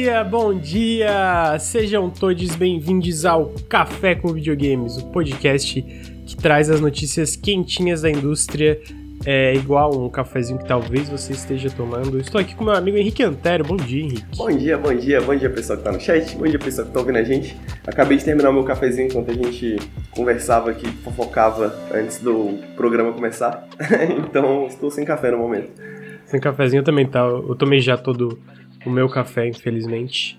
dia, bom dia! Sejam todos bem-vindos ao Café com Videogames, o podcast que traz as notícias quentinhas da indústria, é igual um cafezinho que talvez você esteja tomando. Estou aqui com meu amigo Henrique Antero. Bom dia, Henrique. Bom dia, bom dia, bom dia pessoal que tá no chat, bom dia pessoal que tá ouvindo a gente. Acabei de terminar o meu cafezinho enquanto a gente conversava aqui, fofocava antes do programa começar. então estou sem café no momento. Sem cafezinho também tá. Eu tomei já todo o meu café, infelizmente.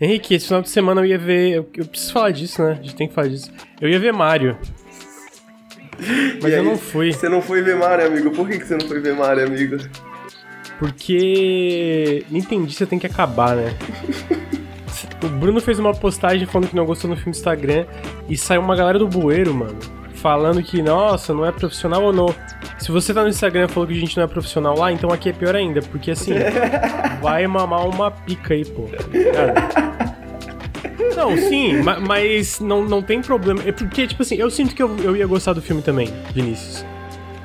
Henrique, esse final de semana eu ia ver. Eu, eu preciso falar disso, né? A gente tem que falar disso. Eu ia ver Mario. Mas eu não fui. Você não foi ver Mario, amigo? Por que, que você não foi ver Mario, amigo? Porque. Entendi, você tem que acabar, né? O Bruno fez uma postagem falando que não gostou no filme do Instagram e saiu uma galera do bueiro, mano. Falando que, nossa, não é profissional ou não. Se você tá no Instagram e falou que a gente não é profissional lá, então aqui é pior ainda, porque assim, vai mamar uma pica aí, pô. Cara. Não, sim, ma- mas não, não tem problema. É porque, tipo assim, eu sinto que eu, eu ia gostar do filme também, Vinícius.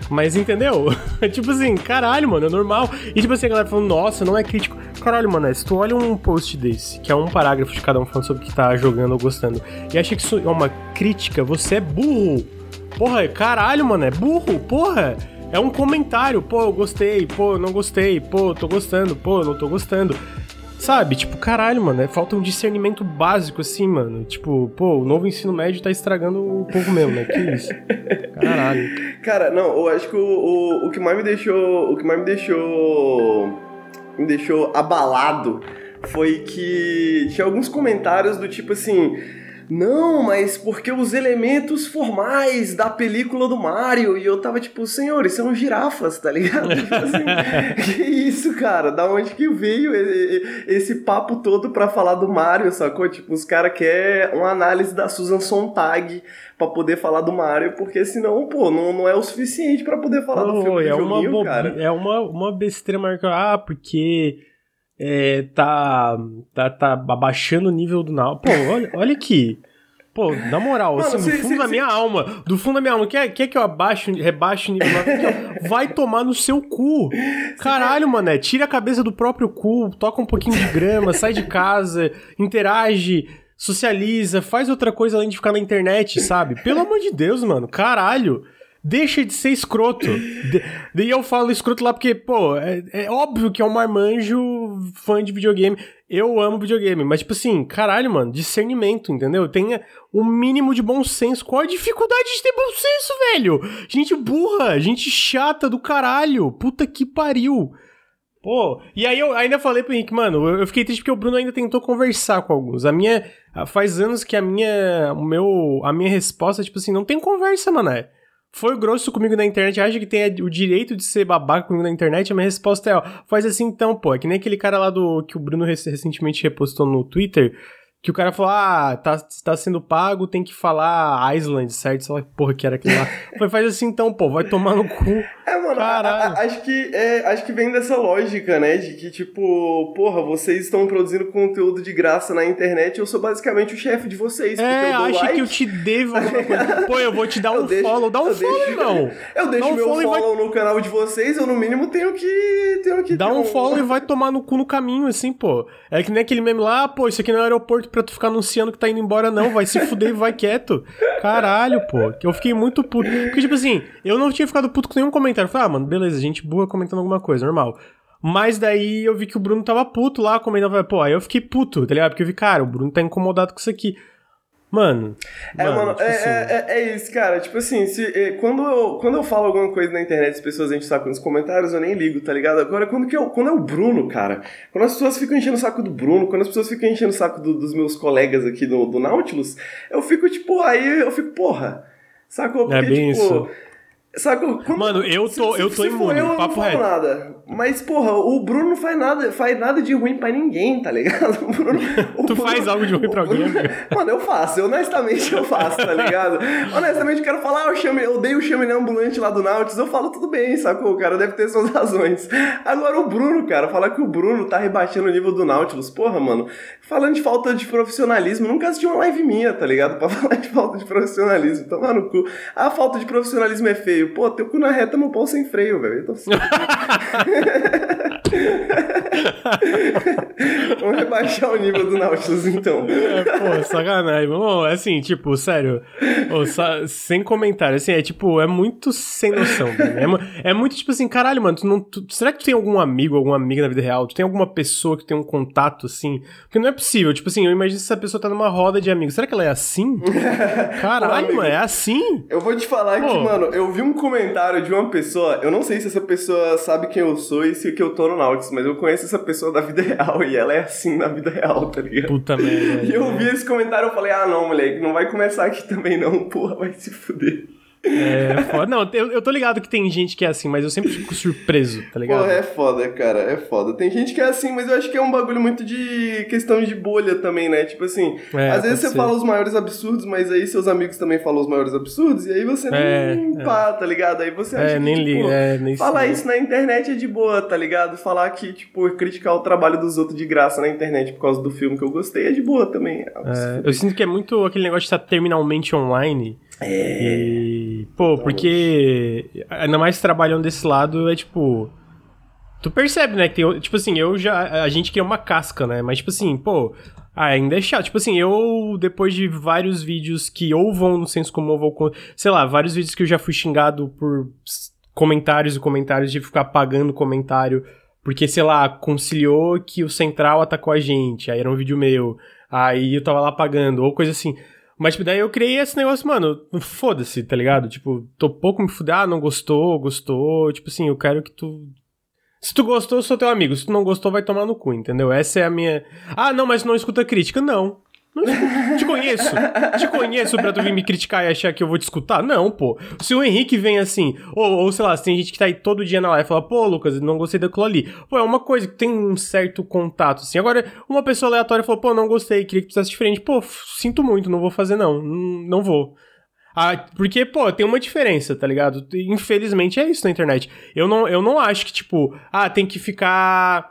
Mas entendeu? tipo assim, caralho, mano, é normal. E tipo assim, a galera falando, nossa, não é crítico. Caralho, mano, se tu olha um post desse, que é um parágrafo de cada um falando sobre o que tá jogando ou gostando, e acha que isso é uma crítica, você é burro. Porra, caralho, mano, é burro, porra. É um comentário, pô, eu gostei, pô, eu não gostei, pô, eu tô gostando, pô, eu não tô gostando. Sabe, tipo, caralho, mano, é, falta um discernimento básico, assim, mano. Tipo, pô, o novo ensino médio tá estragando o povo mesmo, né? Que isso? Caralho. Cara, não, eu acho que o, o, o que mais me deixou. O que mais me deixou. Me deixou abalado foi que tinha alguns comentários do tipo assim. Não, mas porque os elementos formais da película do Mario. E eu tava tipo, senhores, são girafas, tá ligado? Tipo assim, que isso, cara? Da onde que veio esse papo todo pra falar do Mario, sacou? Tipo, os caras querem uma análise da Susan Sontag pra poder falar do Mario, porque senão, pô, não, não é o suficiente pra poder falar do Pô, filme do é uma joguinho. É uma, uma besteira marcada. Ah, porque é, tá, tá, tá abaixando o nível do Now. Pô, olha, olha aqui. Pô, na moral, Mano, assim, do fundo se- da se- minha alma, do fundo da minha alma, quer, quer que eu abaixo, rebaixo o nível do eu- Vai tomar no seu cu. Caralho, mané, tira a cabeça do próprio cu, toca um pouquinho de grama, sai de casa, interage, socializa, faz outra coisa além de ficar na internet, sabe? Pelo amor de Deus, mano, caralho. Deixa de ser escroto. Daí eu falo escroto lá porque, pô, é, é óbvio que é um marmanjo fã de videogame. Eu amo videogame, mas, tipo assim, caralho, mano, discernimento, entendeu? Tenha o mínimo de bom senso. Qual a dificuldade de ter bom senso, velho? Gente burra, gente chata do caralho. Puta que pariu. Pô, e aí eu ainda falei pro Henrique, mano, eu fiquei triste porque o Bruno ainda tentou conversar com alguns. A minha. Faz anos que a minha. O meu. A minha resposta, tipo assim, não tem conversa, mané. Foi grosso comigo na internet, acha que tem o direito de ser babaca comigo na internet? A minha resposta é, ó, faz assim então, pô. É que nem aquele cara lá do. que o Bruno rec- recentemente repostou no Twitter. Que o cara falou, ah, tá, tá sendo pago, tem que falar Island, certo? Sei lá porra que era aquilo lá. Foi, faz assim então, pô, vai tomar no cu. É, mano, a- a- acho que, é, acho que vem dessa lógica, né? De que, tipo, porra, vocês estão produzindo conteúdo de graça na internet, eu sou basicamente o chefe de vocês. É, acha like, que eu te devo alguma coisa. Pô, eu vou te dar Eu um deixo- follow. Dá um follow, deixo- irmão. Eu deixo um meu follow e vai- follow no canal de vocês, eu no mínimo tenho que. Tenho que Dá ter um follow e vai tomar no cu no caminho, assim, pô. É que nem aquele meme lá, pô, isso aqui não é aeroporto pra tu ficar anunciando que tá indo embora, não. Vai se fuder e vai quieto. Caralho, pô. Eu fiquei muito puto. Porque, tipo assim, eu não tinha ficado puto com nenhum comentário. Eu Falei, ah, mano, beleza, gente boa comentando alguma coisa, normal. Mas daí eu vi que o Bruno tava puto lá, comentando, pô, aí eu fiquei puto, tá ligado? Porque eu vi, cara, o Bruno tá incomodado com isso aqui. Mano. É, mano, tipo é, assim, é, é- é isso, cara. Tipo assim, se, é, quando, eu, quando eu falo alguma coisa na internet, as pessoas enchem o saco nos comentários, eu nem ligo, tá ligado? Agora, quando, que eu, quando é o Bruno, cara, quando as pessoas ficam enchendo o saco do Bruno, quando as pessoas ficam enchendo o saco do- dos meus colegas aqui do, do Nautilus, eu fico, tipo, aí eu fico, porra. Sacou? É bem tipo. isso. Quando- Mano, eu tô- eu tô se imune, eu, eu papo não reto. nada. Mas, porra, o Bruno não faz nada, faz nada de ruim pra ninguém, tá ligado? O Bruno, o Tu Bruno- faz algo de ruim pra Bruno- alguém? Mano, eu faço, honestamente eu faço, tá ligado? honestamente, eu quero falar, ah, eu, chame, eu dei o chaminé ambulante lá do Nautilus, eu falo tudo bem, sacou? O cara deve ter suas razões. Agora o Bruno, cara, falar que o Bruno tá rebaixando o nível do Nautilus, porra, mano, falando de falta de profissionalismo, nunca assisti uma live minha, tá ligado? Pra falar de falta de profissionalismo, tomar no cu. A falta de profissionalismo é feio. Pô, teu cu na reta, meu pau sem freio, velho. Tô Vamos rebaixar o nível do Nautilus, então. É, pô, sacanagem. Bom, assim, tipo, sério. Sa- sem comentário, assim, é tipo, é muito sem noção, velho. É, é muito tipo assim, caralho, mano, tu não, tu- será que tu tem algum amigo, alguma amiga na vida real? Tu tem alguma pessoa que tem um contato, assim? Porque não é possível, tipo assim, eu imagino se essa pessoa tá numa roda de amigos. Será que ela é assim? Caralho, mano, é assim? Eu vou te falar que, Pô. mano, eu vi um comentário de uma pessoa, eu não sei se essa pessoa sabe quem eu sou e se que eu tô no Mas eu conheço essa pessoa da vida real e ela é assim na vida real, tá ligado? Puta merda. E eu vi esse comentário e falei, ah não, moleque, não vai começar aqui também não, porra, vai se fuder. É, foda. Não, eu, eu tô ligado que tem gente que é assim, mas eu sempre fico surpreso, tá ligado? Porra, é foda, cara, é foda. Tem gente que é assim, mas eu acho que é um bagulho muito de questão de bolha também, né? Tipo assim, É, às vezes você ser. fala os maiores absurdos, mas aí seus amigos também falam os maiores absurdos, e aí você É, nem pá, tá ligado? Aí você acha É, que, nem tipo, liga, é, nem Falar isso na internet é de boa, tá ligado? Falar que, tipo, criticar o trabalho dos outros de graça na internet por causa do filme que eu gostei é de boa também. É, eu sinto que é muito aquele negócio de estar terminalmente online. É. E, pô, porque ainda mais trabalhando desse lado é tipo. Tu percebe, né? Que tem, tipo assim, eu já. A gente cria uma casca, né? Mas, tipo assim, pô. ah, ainda é chato. Tipo assim, eu, depois de vários vídeos que ou vão no senso comum, ou Sei lá, vários vídeos que eu já fui xingado por comentários e comentários de ficar pagando comentário. Porque, sei lá, conciliou que o Central atacou a gente. Aí era um vídeo meu. Aí eu tava lá pagando, ou coisa assim. Mas tipo, daí eu criei esse negócio, mano, foda-se, tá ligado? Tipo, tô pouco me fuder, ah, não gostou, gostou. Tipo assim, eu quero que tu. Se tu gostou, eu sou teu amigo. Se tu não gostou, vai tomar no cu, entendeu? Essa é a minha. Ah, não, mas não escuta crítica. Não. Não escuto. Te conheço. Te conheço pra tu vir me criticar e achar que eu vou te escutar? Não, pô. Se o Henrique vem assim, ou, ou sei lá, se tem gente que tá aí todo dia na live e fala, pô, Lucas, não gostei daquilo ali. Pô, é uma coisa que tem um certo contato, assim. Agora, uma pessoa aleatória falou, pô, não gostei, queria que tu fizesse diferente. Pô, sinto muito, não vou fazer não. Não vou. Ah, porque, pô, tem uma diferença, tá ligado? Infelizmente é isso na internet. Eu não, eu não acho que, tipo, ah, tem que ficar.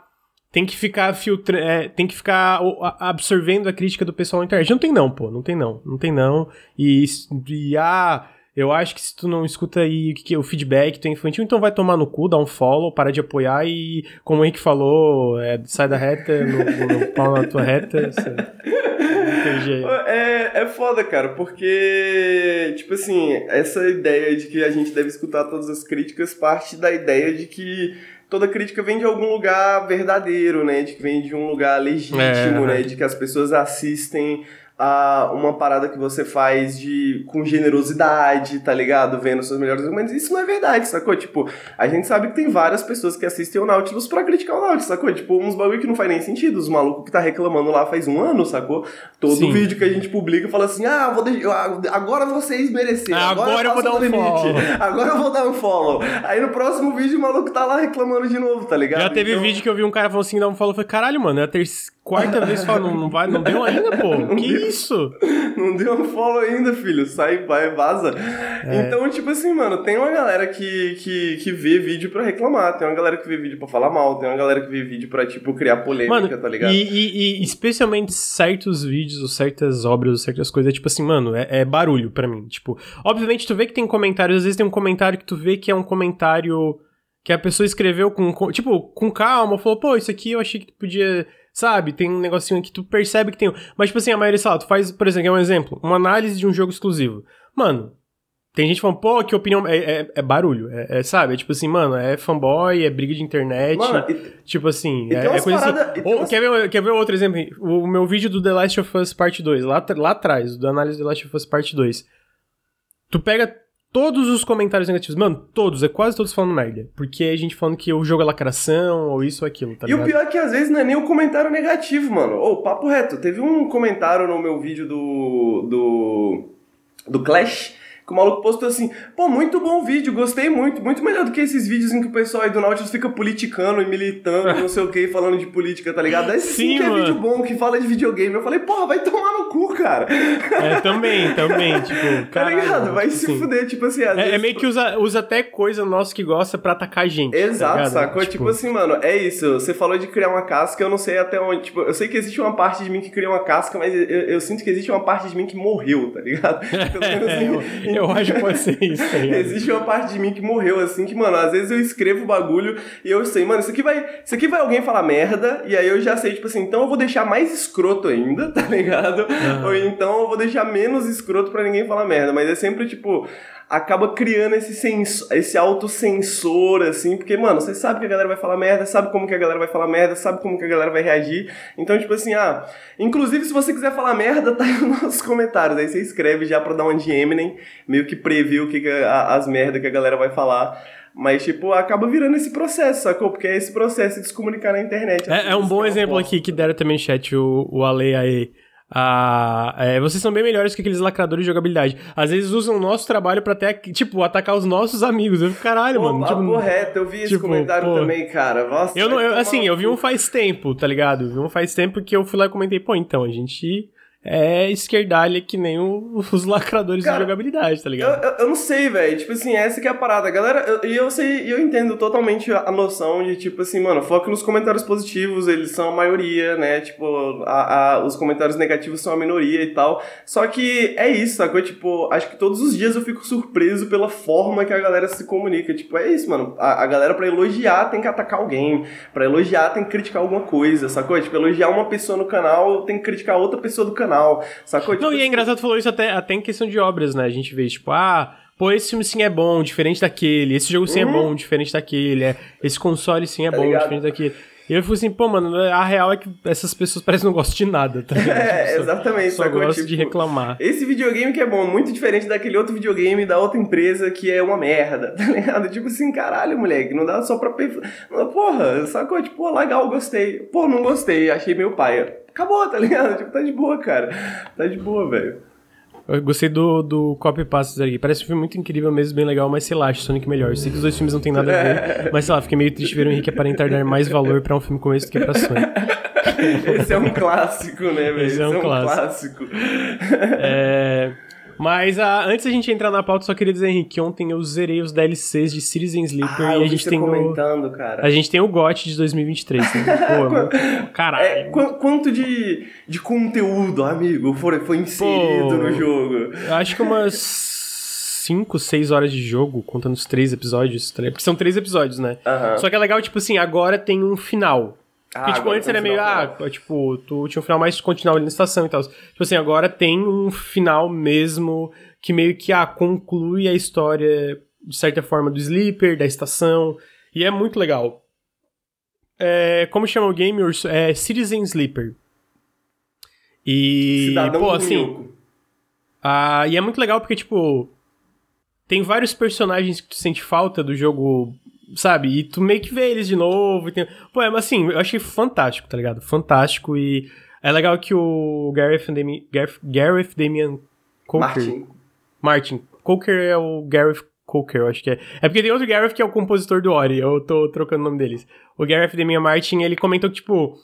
Tem que ficar filtra, é, tem que ficar absorvendo a crítica do pessoal na internet. Não tem não, pô, não tem não, não tem não. E, e ah, eu acho que se tu não escuta aí o que que o feedback, tu é infantil, então vai tomar no cu, dá um follow, para de apoiar e, como o Henrique falou, é, sai da reta, no, no pau na tua reta. Não. É, é foda, cara, porque, tipo assim, essa ideia de que a gente deve escutar todas as críticas parte da ideia de que toda crítica vem de algum lugar verdadeiro, né? De que vem de um lugar legítimo, É. né? De que as pessoas assistem a uma parada que você faz de com generosidade, tá ligado? Vendo seus melhores argumentos. Isso não é verdade, sacou? Tipo, a gente sabe que tem várias pessoas que assistem o Nautilus pra criticar o Nautilus, sacou? Tipo, uns bagulho que não faz nem sentido. Os malucos que tá reclamando lá faz um ano, sacou? Todo Sim. vídeo que a gente publica fala assim: ah, vou deixar, agora vocês mereceram. Ah, agora eu vou dar um limite. follow. Agora eu vou dar um follow. Aí no próximo vídeo o maluco tá lá reclamando de novo, tá ligado? Já teve Então- vídeo que eu vi um cara falando assim, dá um follow, eu falei, caralho, mano, é a terceira, quarta vez fala, não, não vai, não deu ainda, pô, que deu. isso? Não deu um follow ainda, filho. Sai, vai, vaza. É. Então, tipo assim, mano, tem uma galera que, que, que vê vídeo pra reclamar, tem uma galera que vê vídeo pra falar mal, tem uma galera que vê vídeo pra, tipo, criar polêmica, Mano, tá ligado? e, e- e especialmente certos vídeos, ou certas obras, ou certas coisas, é tipo assim, mano, é, é barulho pra mim. Tipo, obviamente tu vê que tem comentários, às vezes tem um comentário que tu vê que é um comentário que a pessoa escreveu com, com- tipo, com calma, falou, pô, isso aqui eu achei que tu podia, sabe, tem um negocinho que tu percebe que tem. Mas, tipo assim, a maioria, sei lá, tu faz, por exemplo, é um exemplo, uma análise de um jogo exclusivo. Mano, tem gente falando, pô, que opinião. É, é- é barulho, é, é, sabe? É tipo assim, mano, é fanboy, é briga de internet. Mano, e- Tipo assim, é, é coisa parada- assim. Ou, umas- quer, ver, quer ver outro exemplo? O meu vídeo do The Last of Us Parte 2, lá, lá atrás, do análise do The Last of Us Parte 2. Tu pega todos os comentários negativos, mano, todos, é quase todos falando merda. Porque a gente falando que o jogo é lacração, ou isso ou aquilo, tá E o ligado? pior é que às vezes não é nem o comentário negativo, mano. Ô, papo reto, teve um comentário no meu vídeo do. do. do Clash. Que o maluco postou assim, pô, muito bom vídeo, gostei muito, muito melhor do que esses vídeos em que o pessoal aí do Nautilus fica politicando e militando, não sei o que, falando de política, tá ligado? Esse sim, Sim, que é mano. vídeo bom, que fala de videogame. Eu falei, porra, vai tomar no cu, cara. É, também, também, tipo, Tá caralho, ligado? Vai tipo se assim. fuder, tipo assim, É, é vezes- meio que usa, usa até coisa nossa que gosta pra atacar a gente. tá Exato, ligado? sacou? Tipo... assim, mano, é isso. Você falou de criar uma casca, eu não sei até onde. Tipo, eu sei que existe uma parte de mim que cria uma casca, mas eu, eu sinto que existe uma parte de mim que morreu, tá ligado? Pelo menos em, mim. Eu acho que pode ser isso, tá? Existe uma parte de mim que morreu, assim, que, mano, às vezes eu escrevo o bagulho e eu sei, mano, isso aqui vai. Isso aqui vai alguém falar merda, e aí eu já sei, tipo assim, então eu vou deixar mais escroto ainda, tá ligado? Aham. Ou então eu vou deixar menos escroto pra ninguém falar merda. Mas é sempre, tipo, acaba criando esse, sens esse autocensor, assim, porque, mano, você sabe que a galera vai falar merda, sabe como que a galera vai falar merda, sabe como que a galera vai reagir. Então, tipo assim, ah, inclusive se você quiser falar merda, tá aí nos nossos comentários. Aí você escreve já pra dar uma de Eminem, meio que prever o que, que a- as merdas que a galera vai falar. Mas, tipo, acaba virando esse processo, sacou? Porque é esse processo de se comunicar na internet. É, é um bom exemplo aqui que deram também no chat, o, o Ale aí. Ah, é, vocês são bem melhores que aqueles lacradores de jogabilidade. Às vezes usam o nosso trabalho pra até, tipo, atacar os nossos amigos. Eu fico, caralho, mano. Tipo, reto, eu vi esse tipo, comentário pô. também, cara. Nossa, eu não, eu, assim, eu vi um faz tempo, tá ligado? Eu vi um faz tempo que eu fui lá e comentei, pô, então, a gente é esquerdalha que nem o- os lacradores Cara, de jogabilidade, tá Eu, ligado? eu, eu não sei, velho. Tipo assim, essa que é a parada. Galera, eu- e eu, sei, eu entendo totalmente a, a noção de, tipo assim, mano, foca nos comentários positivos, eles são a maioria, né? Tipo, a, a- os comentários negativos são a minoria e tal. Só que é isso, sacou? Tipo, acho que todos os dias eu fico surpreso pela forma que a galera se comunica. Tipo, é isso, mano. A, a galera, pra elogiar, tem que atacar alguém. Pra elogiar, tem que criticar alguma coisa, sacou? Tipo, elogiar uma pessoa no canal, tem que criticar outra pessoa do canal, sacou? Não, Tipo, e é engraçado que falou isso até, até em questão de obras, né? A gente vê, tipo, ah, pô, esse filme sim é bom, diferente daquele, esse jogo sim é Uhum. bom, diferente daquele, é, esse console sim é Tá bom, ligado? diferente daquele. E eu fico assim, pô, mano, a real é que essas pessoas parecem não gostam de nada, tá ligado? É, Tipo, só- exatamente. Só gostam de Tipo, reclamar. Esse videogame que é bom, muito diferente daquele outro videogame da outra empresa que é uma merda, tá ligado? Tipo assim, caralho, moleque, não dá só pra... Porra, sacou? Tipo, legal, gostei. Pô, não gostei, achei meio paia. Acabou, tá ligado? Tipo, tá de boa, cara. Tá de boa, velho. Eu gostei do, do copy paste aqui. Parece um filme muito incrível mesmo, bem legal, mas sei lá, acho Sonic melhor. Eu sei que os dois filmes não tem nada a ver, mas sei lá, fiquei meio triste ver o Henrique aparentar dar mais valor pra um filme como esse do que pra Sonic. Esse é um clássico, né, velho? Esse é um clássico. É, Mas ah, antes da gente entrar na pauta, só queria dizer, Henrique, que ontem eu zerei os DLCs de Citizen Sleeper Ah, e a gente tem o. comentando, cara. A gente tem o GOT de 2023. Né? Pô. Caralho. É, qu- quanto de, de conteúdo, amigo, foi, foi inserido Pô. no jogo? Acho que umas 5, 6 horas de jogo, contando os três episódios, tá porque são três episódios, né? Só que é legal, tipo assim, agora tem um final. Ah, Porque, tipo, antes era meio, ah, tipo, tu tinha um final mais continuava ali na estação e tal. Tipo assim, agora tem um final mesmo que meio que, ah, conclui a história, de certa forma, do Sleeper, da estação. E é muito legal. É, como chama o game? É Citizen Sleeper. E, Cidadão pô, assim, ah, e é muito legal porque, tipo, tem vários personagens que tu sente falta do jogo, sabe? E tu meio que vê eles de novo. E tem... Pô, é, mas assim, eu achei fantástico, tá ligado? Fantástico. E é legal que o Gareth, Demi... Gareth, Gareth Damian Coker. Martin. Martin. Coker é o Gareth Coker, eu acho que é. É porque tem outro Gareth que é o compositor do Ori, eu tô trocando o nome deles. O Gareth Damian Martin, ele comentou que, tipo,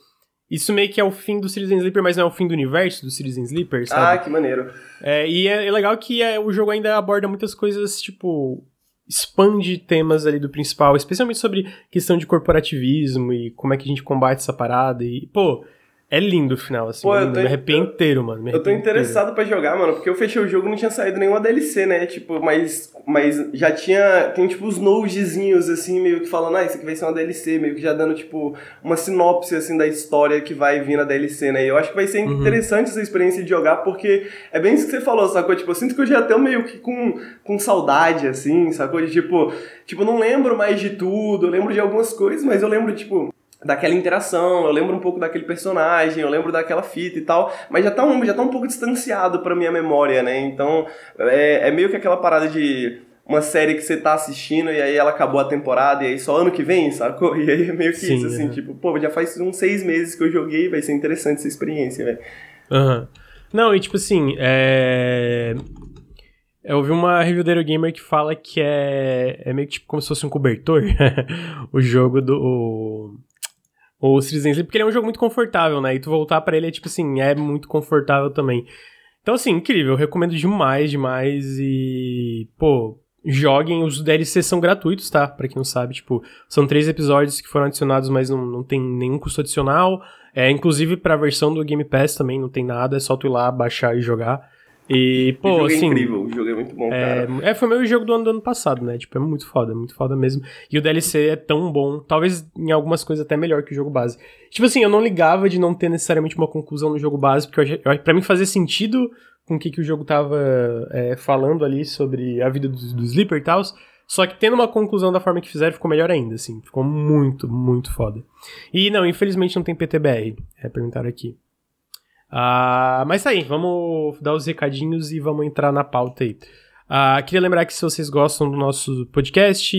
isso meio que é o fim do Citizen Sleeper, mas não é o fim do universo do Citizen Sleeper, sabe? Ah, que maneiro. É, e é, é legal que é, o jogo ainda aborda muitas coisas, tipo, expande temas ali do principal, especialmente sobre questão de corporativismo e como é que a gente combate essa parada. E, pô, é lindo o final, assim. Pô, eu lindo. tô- me arrepio inteiro, mano. me Eu tô interessado pra jogar, mano, porque eu fechei o jogo e não tinha saído nenhuma DLC, né? Tipo, mas, mas já tinha. Tem tipo os nodezinhos, assim, meio que falando, ah, isso aqui vai ser uma DLC, meio que já dando, tipo, uma sinopse, assim, da história que vai vir na DLC, né? E eu acho que vai ser Uhum. interessante essa experiência de jogar, porque é bem isso que você falou, sacou? Tipo, eu sinto que eu já tô meio que com, com saudade, assim, sacou? De tipo, tipo, não lembro mais de tudo, eu lembro de algumas coisas, mas eu lembro, tipo daquela interação, eu lembro um pouco daquele personagem, eu lembro daquela fita e tal, mas já tá um, já tá um pouco distanciado pra minha memória, né? Então é, é meio que aquela parada de uma série que você tá assistindo e aí ela acabou a temporada e aí só ano que vem, sacou? E aí é meio que Sim, isso, assim, é. tipo, pô, já faz uns seis meses que eu joguei, vai ser interessante essa experiência, velho. Aham. Não, e tipo assim, é. Eu ouvi uma review da Eurogamer que fala que é, é meio que tipo como se fosse um cobertor o jogo do. O, Citizen Sleep, porque ele é um jogo muito confortável, né? E tu voltar pra ele é tipo assim, é muito confortável também. Então, assim, incrível, eu recomendo demais, demais. E, pô, joguem. Os DLCs são gratuitos, tá? Pra quem não sabe, tipo, são três episódios que foram adicionados, mas não, não tem nenhum custo adicional. É, inclusive pra versão do Game Pass também não tem nada, é só tu ir lá, baixar e jogar. E, pô, o jogo assim. é incrível, o jogo é muito bom, É, cara. é, foi o meu jogo do ano, do ano passado, né? Tipo, é muito foda, muito foda mesmo. E o DLC é tão bom, talvez em algumas coisas até melhor que o jogo base. Tipo assim, eu não ligava de não ter necessariamente uma conclusão no jogo base, porque eu, pra mim fazia sentido com o que, que o jogo tava é, falando ali sobre a vida do, do Sleeper e tal. Só que tendo uma conclusão da forma que fizeram, ficou melhor ainda, assim. Ficou muito, muito foda. E não, infelizmente não tem PTBR. É, perguntaram aqui. Ah, mas tá aí, vamos dar os recadinhos e vamos entrar na pauta aí. Ah, queria lembrar que se vocês gostam do nosso podcast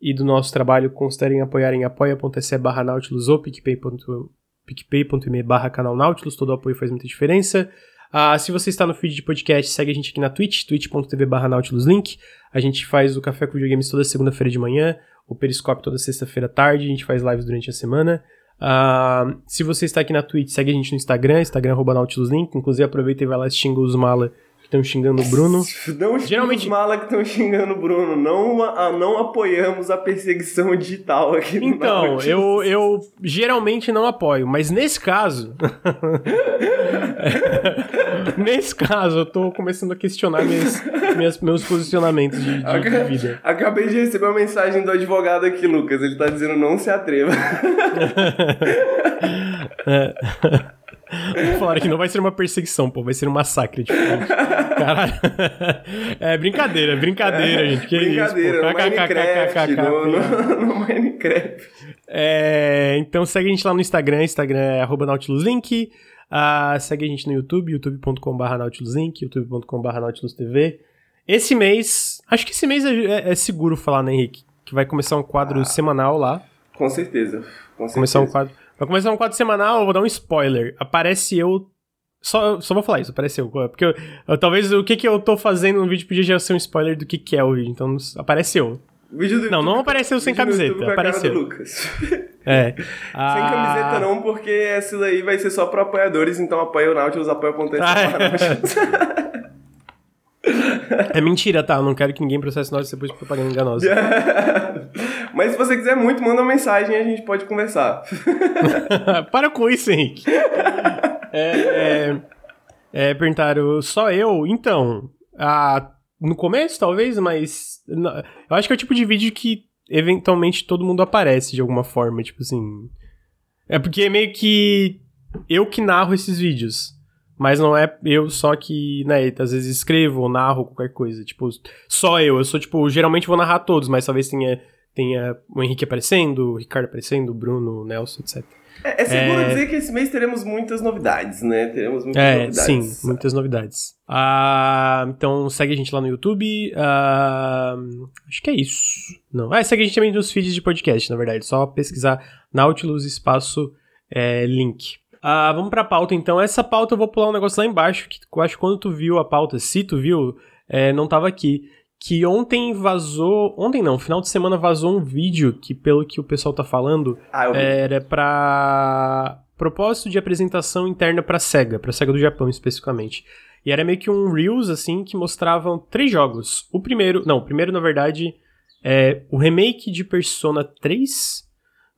e do nosso trabalho, considerem apoiar em apoia.se barra Nautilus ou picpay.me barra canal Nautilus, todo apoio faz muita diferença. Ah, se você está no feed de podcast, segue a gente aqui na Twitch, twitch.tv barra Nautilus Link. A gente faz o Café com Videogames toda segunda-feira de manhã, o Periscope toda sexta-feira à tarde, a gente faz lives durante a semana. Ah, se você está aqui na Twitch, segue a gente no Instagram, Instagram arroba Nautilus Link. Inclusive aproveita e vai lá xinga os mala estão xingando o Bruno. Não Geralmente- os mala que estão xingando o Bruno. Não, a- não apoiamos a perseguição digital aqui no Então, eu, eu geralmente não apoio, mas nesse caso. nesse caso, eu tô começando a questionar minhas, minhas- meus posicionamentos de, de- de vida. Acabei de receber uma mensagem do advogado aqui, Lucas. Ele tá dizendo não se atreva. Fora que não vai ser uma perseguição, pô, vai ser um massacre. Tipo, caralho. É brincadeira, brincadeira, gente. Que Brincadeira, isso, no pô. Minecraft. No, no, Minecraft. É, então segue a gente lá no Instagram, Instagram é arroba nautiluslink. Ah, segue a gente no YouTube, youtube.com.br nautiluslink, youtube.com.br nautilusTV. Esse mês, acho que esse mês é, é- é seguro falar, né, Henrique? Que vai começar um quadro semanal lá. Com certeza. Com certeza. Começar um quadro, vai começar um quadro semanal, eu vou dar um spoiler. Aparece eu. Só, só vou falar isso, aparece eu. Porque eu- eu- talvez o que, que eu tô fazendo no vídeo podia já ser um spoiler do que, que é o vídeo. Então aparece eu. Vídeo do Não, não YouTube- apareceu sem camiseta, apareceu. Lucas. É. Sem Ah, camiseta não, porque essa daí vai ser só para apoiadores, então apoia o Nautilus, apoia o Ah, É mentira, tá? Eu não quero que ninguém processe nós depois de propaganda enganosa. Mas se você quiser muito, manda uma mensagem e a gente pode conversar. Para com isso, Henrique. É, é, é, perguntaram, só eu? Então, ah, no começo talvez, mas na- eu acho que é o tipo de vídeo que eventualmente todo mundo aparece de alguma forma, tipo assim. É porque é meio que eu que narro esses vídeos. Mas não é eu só que, né, às vezes escrevo ou narro qualquer coisa. Tipo, só eu. Eu sou, tipo, geralmente vou narrar todos, mas talvez tenha, tenha o Henrique aparecendo, o Ricardo aparecendo, o Bruno, o Nelson, etc. É, é seguro É. dizer que esse mês teremos muitas novidades, né? Teremos muitas É, novidades. sim, muitas novidades. Ah, então segue a gente lá no YouTube. Ah, acho que é isso. Não. Ah, segue a gente também nos feeds de podcast, na verdade. Só pesquisar Nautilus espaço é, link. Ah, vamos pra pauta então. Essa pauta eu vou pular um negócio lá embaixo, que eu acho que quando tu viu a pauta, se tu viu, é, não tava aqui. Que ontem vazou. Ontem não, final de semana vazou um vídeo que, pelo que o pessoal tá falando, Ah, era pra propósito de apresentação interna pra SEGA, pra SEGA do Japão especificamente. E era meio que um Reels, assim, que mostravam três jogos. O primeiro, não, o primeiro, na verdade, é o remake de Persona 3.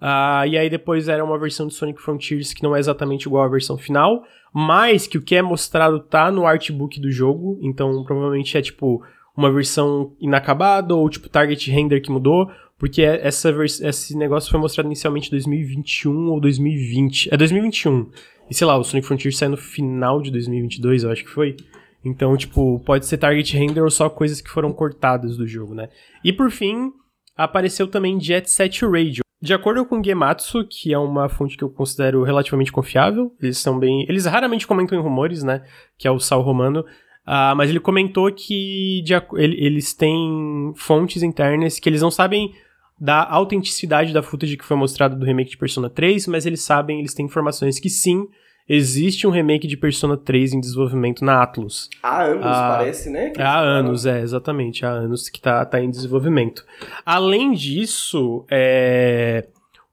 Ah, e aí depois era uma versão de Sonic Frontiers que não é exatamente igual à versão final, mas que o que é mostrado tá no artbook do jogo, então provavelmente é tipo uma versão inacabada ou tipo target render que mudou, porque é- essa esse negócio foi mostrado inicialmente em 2021 ou 2020. É 2021. E sei lá, o Sonic Frontier saiu no final de 2022, eu acho que foi. Então, tipo, pode ser target render ou só coisas que foram cortadas do jogo, né? E por fim, apareceu também Jet Set Radio. De acordo com Gematsu, que é uma fonte que eu considero relativamente confiável, eles são bem. Eles raramente comentam em rumores, né? Que é o Sal Romano. Ah, mas ele comentou que de eles têm fontes internas que eles não sabem da autenticidade da footage que foi mostrada do remake de Persona 3, mas eles sabem, eles têm informações que sim, existe um remake de Persona 3 em desenvolvimento na Atlus. Há anos, Ah, parece, né? que Há falam. anos, é, exatamente, há anos que tá, tá em desenvolvimento. Além disso, é,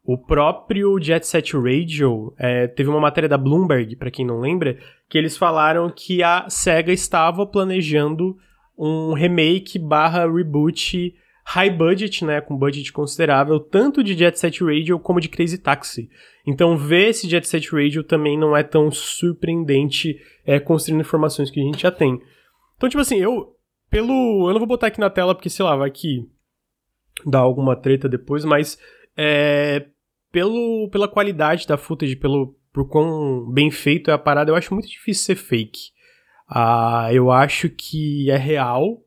o próprio Jet Set Radio é, teve uma matéria da Bloomberg, pra quem não lembra, que eles falaram que a SEGA estava planejando um remake barra reboot high budget, né, com budget considerável, tanto de Jet Set Radio como de Crazy Taxi. Então ver esse Jet Set Radio também não é tão surpreendente, é, considerando informações que a gente já tem. Então, tipo assim, eu. Pelo. Eu não vou botar aqui na tela porque, sei lá, vai que dá alguma treta depois, mas. É, pelo, pela qualidade da footage, pelo por quão bem feito é a parada, eu acho muito difícil ser fake. Uh, eu acho que é real.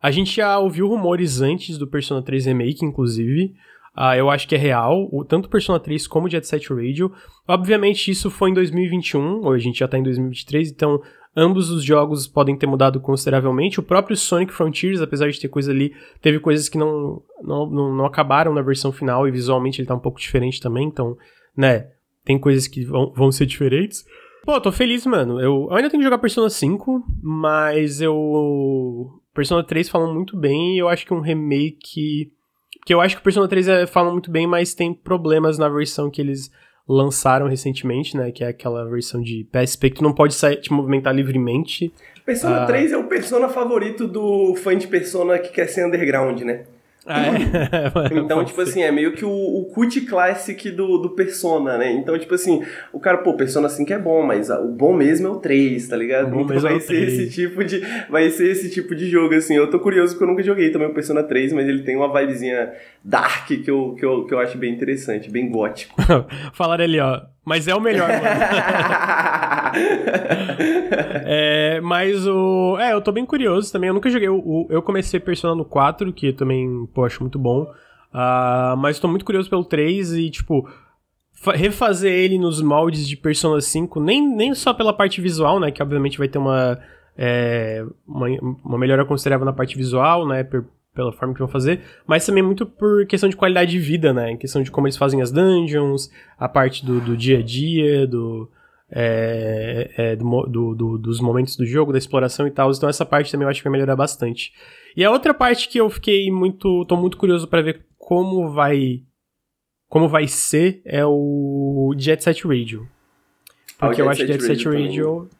A gente já ouviu rumores antes do Persona 3 Remake, inclusive. Uh, eu acho que é real, o, tanto Persona 3 como Jet Set Radio. Obviamente, isso foi em 2021, ou a gente já tá em 2023, então ambos os jogos podem ter mudado consideravelmente. O próprio Sonic Frontiers, apesar de ter coisa ali, teve coisas que não, não, não, não acabaram na versão final e visualmente ele tá um pouco diferente também, então, né, tem coisas que vão, vão ser diferentes. Pô, tô feliz, mano. Eu, eu, ainda tenho que jogar Persona 5, mas eu. Persona 3 falam muito bem e eu acho que um remake. Que eu acho que o Persona 3 é, falam muito bem, mas tem problemas na versão que eles lançaram recentemente, né? Que é aquela versão de PSP que tu não pode sair, te movimentar livremente. Persona ah. 3 é o Persona favorito do fã de Persona que quer ser underground, né? Ah, é? então, tipo assim, é meio que o, o cult classic do, do Persona, né? Então, tipo assim, o cara, pô, Persona 5 é bom, mas o bom mesmo é o 3, tá ligado? O bom então vai é ser 3. esse tipo de vai ser esse tipo de jogo assim. Eu tô curioso porque eu nunca joguei também o Persona 3, mas ele tem uma vibezinha dark que eu, que eu, que eu acho bem interessante, bem gótico. Falaram ali, ó, mas é o melhor, mano. é, mas o. É, eu tô bem curioso também. Eu nunca joguei. O, eu comecei Persona no 4, que também, pô, acho muito bom. Uh, mas tô muito curioso pelo 3 e, tipo, refazer ele nos moldes de Persona 5, nem, nem só pela parte visual, né? Que obviamente vai ter uma. É, uma, uma melhora considerável na parte visual, né? Pela forma que vão fazer, mas também muito por questão de qualidade de vida, né? Em questão de como eles fazem as dungeons, a parte do, do dia a dia, do, é, é, do, do, do, dos momentos do jogo, da exploração e tal. Então essa parte também eu acho que vai melhorar bastante. E a outra parte que eu fiquei muito, tô muito curioso para ver como vai como vai ser é o Jet Set Radio. Porque ah, eu acho que Jet Set Radio, Radio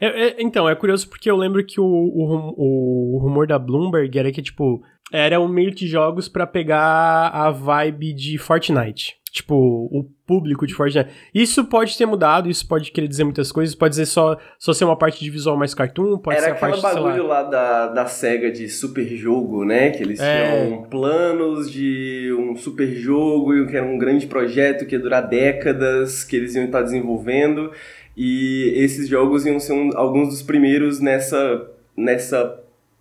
é, é, então, é curioso porque eu lembro que o, o, o rumor da Bloomberg era que, tipo, era um meio de jogos para pegar a vibe de Fortnite. Tipo, o público de Fortnite. Isso pode ter mudado, isso pode querer dizer muitas coisas, pode dizer só, só ser uma parte de visual mais cartoon, pode Era ser a parte, Era bagulho lá, lá da, da SEGA de super jogo, né? Que eles é... tinham planos de um super jogo, que era um grande projeto que ia durar décadas, que eles iam estar desenvolvendo. E esses jogos iam ser um, alguns dos primeiros nessa, nessa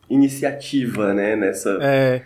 iniciativa, né? Nessa. É.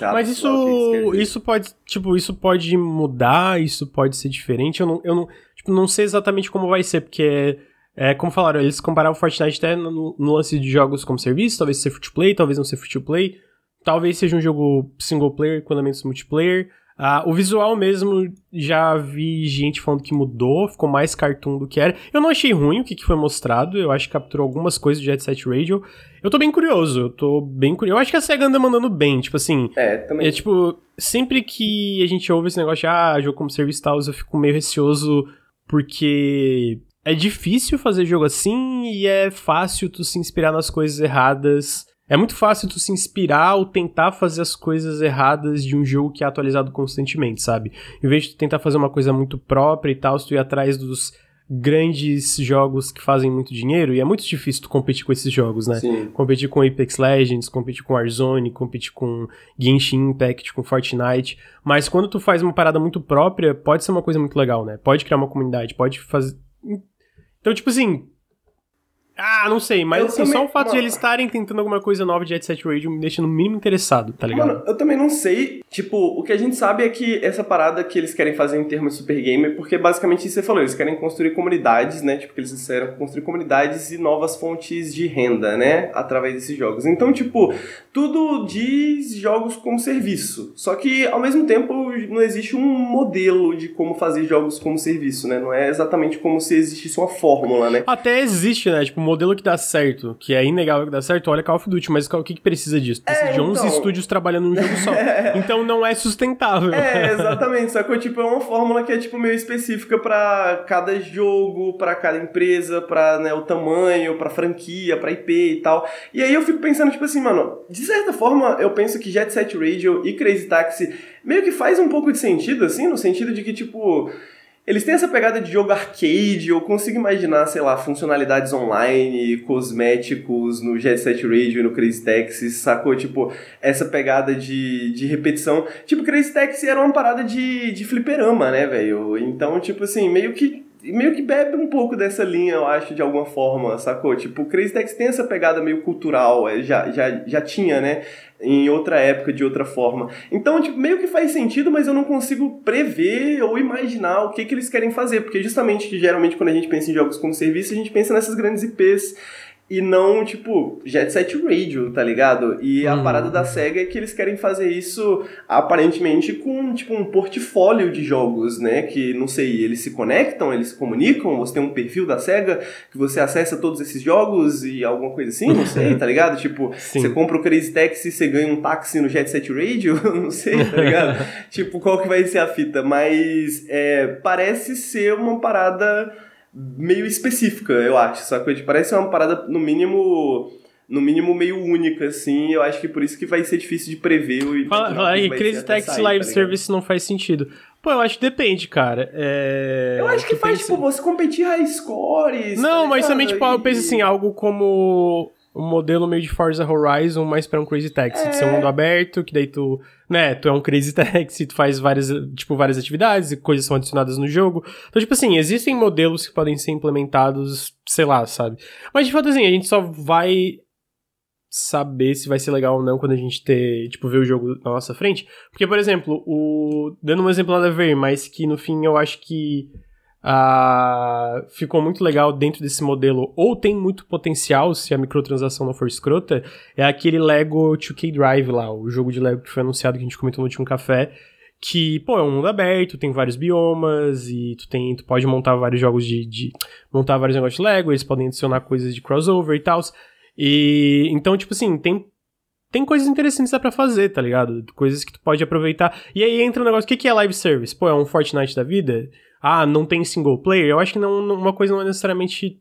Mas isso, isso pode, tipo, isso pode mudar, isso pode ser diferente. Eu não, eu não, tipo, não sei exatamente como vai ser, porque é, como falaram, eles compararam o Fortnite até no, no lance de jogos como serviço, talvez ser free to play, talvez não ser free to play, talvez seja um jogo single player com elementos multiplayer. Uh, o visual mesmo, já vi gente falando que mudou, ficou mais cartoon do que era. Eu não achei ruim o que, que foi mostrado, eu acho que capturou algumas coisas de Jet Set Radio. Eu tô bem curioso, eu tô bem curioso. Eu acho que a SEGA anda mandando bem, tipo assim. É, também. É tipo, sempre que a gente ouve esse negócio de, ah, jogo como serviço e tal, eu fico meio receoso porque é difícil fazer jogo assim e é fácil tu se inspirar nas coisas erradas é muito fácil tu se inspirar ou tentar fazer as coisas erradas de um jogo que é atualizado constantemente, sabe? Em vez de tu tentar fazer uma coisa muito própria e tal, se tu ir atrás dos grandes jogos que fazem muito dinheiro, e é muito difícil tu competir com esses jogos, né? Sim. Competir com Apex Legends, competir com Warzone, competir com Genshin Impact, com Fortnite, mas quando tu faz uma parada muito própria, pode ser uma coisa muito legal, né? Pode criar uma comunidade, pode fazer... Então, tipo assim, ah, não sei, mas assim, também, só o fato mano, de eles estarem tentando alguma coisa nova de Jet Set Radio me deixa no mínimo interessado, tá ligado? Mano, eu também não sei. Tipo, o que a gente sabe é que essa parada que eles querem fazer em termos de super gamer, porque basicamente isso você falou, eles querem construir comunidades, né? Tipo, que eles disseram construir comunidades e novas fontes de renda, né? Através desses jogos. Então, tipo, tudo diz jogos como serviço. Só que, ao mesmo tempo, não existe um modelo de como fazer jogos como serviço, né? Não é exatamente como se existisse uma fórmula, né? Até existe, né? Tipo, modelo que dá certo, que é inegável que dá certo, olha Call of Duty, mas o que, que precisa disso? Precisa é, de 11 então... estúdios trabalhando num jogo só. então não é sustentável. É, exatamente. Só que tipo, é uma fórmula que é tipo meio específica para cada jogo, para cada empresa, para né, o tamanho, para franquia, para IP e tal. E aí eu fico pensando, tipo assim, mano, de certa forma eu penso que Jet Set Radio e Crazy Taxi meio que faz um pouco de sentido, assim, no sentido de que, tipo eles têm essa pegada de jogo arcade, eu consigo imaginar, sei lá, funcionalidades online, cosméticos no Jet Set Radio e no Crazy Taxi, sacou? Tipo, essa pegada de, de repetição. Tipo, Crazy Taxi era uma parada de, de fliperama, né, velho? Então, tipo assim, meio que meio que bebe um pouco dessa linha, eu acho, de alguma forma, sacou? Tipo, o Crazy Taxi tem essa pegada meio cultural, é, já, já, já tinha, né? Em outra época, de outra forma. Então, tipo, meio que faz sentido, mas eu não consigo prever ou imaginar o que, que eles querem fazer, porque justamente, geralmente, quando a gente pensa em jogos como serviço, a gente pensa nessas grandes IPs e não, tipo, Jet Set Radio, tá ligado? E a uhum. parada da SEGA é que eles querem fazer isso aparentemente com, tipo, um portfólio de jogos, né? Que, não sei, eles se conectam, eles se comunicam, você tem um perfil da SEGA que você acessa todos esses jogos e alguma coisa assim, não sei, tá ligado? Tipo, Sim. você compra o Crazy Taxi e você ganha um táxi no Jet Set Radio, não sei, tá ligado? tipo, qual que vai ser a fita? Mas é, parece ser uma parada meio específica, eu acho, sacou? Tipo, parece uma parada, no mínimo no mínimo meio única, assim, eu acho que por isso que vai ser difícil de prever o Fala, fala aí, Crazy Taxi Live tá Service não faz sentido. Pô, eu acho que depende, cara. É... Eu acho que faz, pensa... tipo, você competir high scores. Não, tá mas também, tipo, e... eu penso assim, algo como um modelo meio de Forza Horizon, mais pra um Crazy Taxi, é... de ser um mundo aberto, que daí tu, né, tu é um Crazy Taxi, tu faz várias, tipo, várias atividades e coisas são adicionadas no jogo. Então, tipo assim, existem modelos que podem ser implementados, sei lá, sabe? Mas, de fato, assim, a gente só vai saber se vai ser legal ou não quando a gente ter, tipo, ver o jogo na nossa frente. Porque, por exemplo, o... Dando um exemplo nada a ver, mas que no fim eu acho que Uh, ficou muito legal dentro desse modelo, ou tem muito potencial se a microtransação não for escrota, é aquele Lego 2K Drive lá, o jogo de Lego que foi anunciado que a gente comentou no último café, que, pô, é um mundo aberto, tem vários biomas, e tu, tem, tu pode montar vários jogos de, de montar vários negócios de Lego, eles podem adicionar coisas de crossover e tal. E então, tipo assim, tem tem coisas interessantes pra fazer, tá ligado? Coisas que tu pode aproveitar. E aí entra o um negócio, o que, que é live service? Pô, é um Fortnite da vida? Ah, não tem single player, eu acho que não, uma coisa não é necessariamente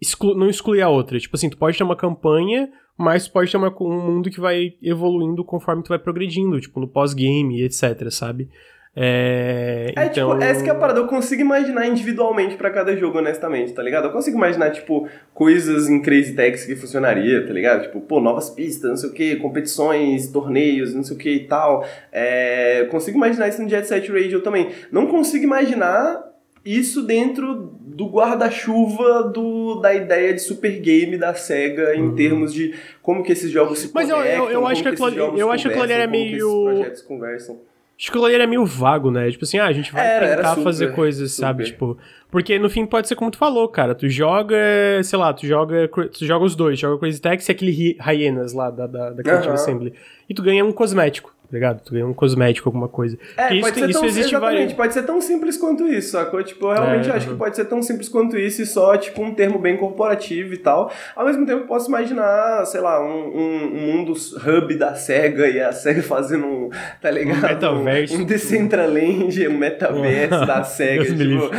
exclu, não excluir a outra. Tipo assim, tu pode ter uma campanha, mas pode ter uma, um mundo que vai evoluindo conforme tu vai progredindo, tipo, no pós-game, etc, sabe? É, é tipo, então... tipo, essa que é a parada, eu consigo imaginar individualmente para cada jogo, honestamente, tá ligado? Eu consigo imaginar, tipo, coisas em Crazy Taxi que funcionaria, tá ligado? Tipo, pô, novas pistas, não sei o que, competições, torneios, não sei o que e tal. É, consigo imaginar isso no Jet Set Radio também. Não consigo imaginar isso dentro do guarda-chuva do, da ideia de super game da SEGA em uhum. termos de como que esses jogos se Mas conectam, eu, eu, eu acho que, a eu acho que aquilo era meio... projetos conversam. Acho que o era meio vago, né? Tipo assim, ah, a gente vai era, tentar era super, fazer coisas, super. sabe? Tipo, porque no fim pode ser como tu falou, cara. Tu joga, sei lá, tu joga, tu joga os dois, joga Crazy Taxi e aquele Hyenas lá da, da, da Creative. Assembly. E tu ganha um cosmético ligado? Tu ganha um cosmético, alguma coisa. É, isso, pode ser isso tão, existe exatamente, pode ser tão simples quanto isso, sacou? Tipo, eu realmente é, acho que pode ser tão simples quanto isso e só, tipo, um termo bem corporativo e tal. Ao mesmo tempo, posso imaginar, sei lá, um, um, um mundo hub da SEGA e a SEGA fazendo um, tá ligado? Um metaverso. Um, um Decentraland, um metaverso da SEGA, tipo...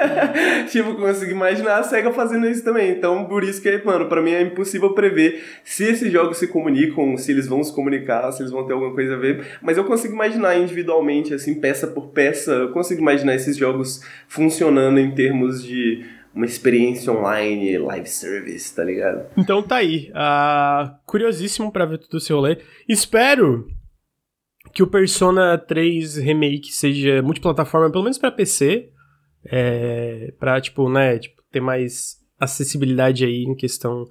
tipo, consigo imaginar a SEGA fazendo isso também. Então, por isso que, mano, pra mim é impossível prever se esses jogos se comunicam, se eles vão se comunicar, se eles vão ter alguma coisa a ver mas eu consigo imaginar individualmente, assim, peça por peça, eu consigo imaginar esses jogos funcionando em termos de uma experiência online, live service, tá ligado? Então tá aí. Uh, curiosíssimo para ver tudo o seu rolê. Espero que o Persona 3 Remake seja multiplataforma, pelo menos para PC. É, pra, tipo, né, tipo, ter mais acessibilidade aí em questão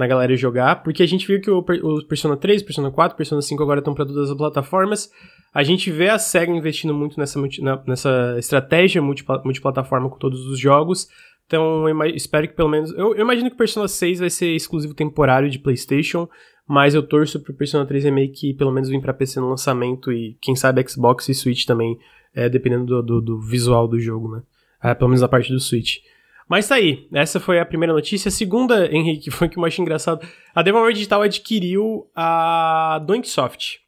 na galera jogar, porque a gente viu que o, o Persona 3, Persona 4, Persona 5 agora estão para todas as plataformas. A gente vê a SEGA investindo muito nessa, nessa estratégia multiplataforma com todos os jogos. Então, eu espero que pelo menos. Eu, eu, imagino que o Persona 6 vai ser exclusivo temporário de PlayStation, mas eu torço pro Persona 3 Remake pelo menos vir para PC no lançamento e quem sabe Xbox e Switch também, é, dependendo do, do, do, visual do jogo, né? É, pelo menos a parte do Switch. Mas tá aí, essa foi a primeira notícia. A segunda, Henrique, foi que eu achei engraçado. A Devolver Digital adquiriu a Donksoft,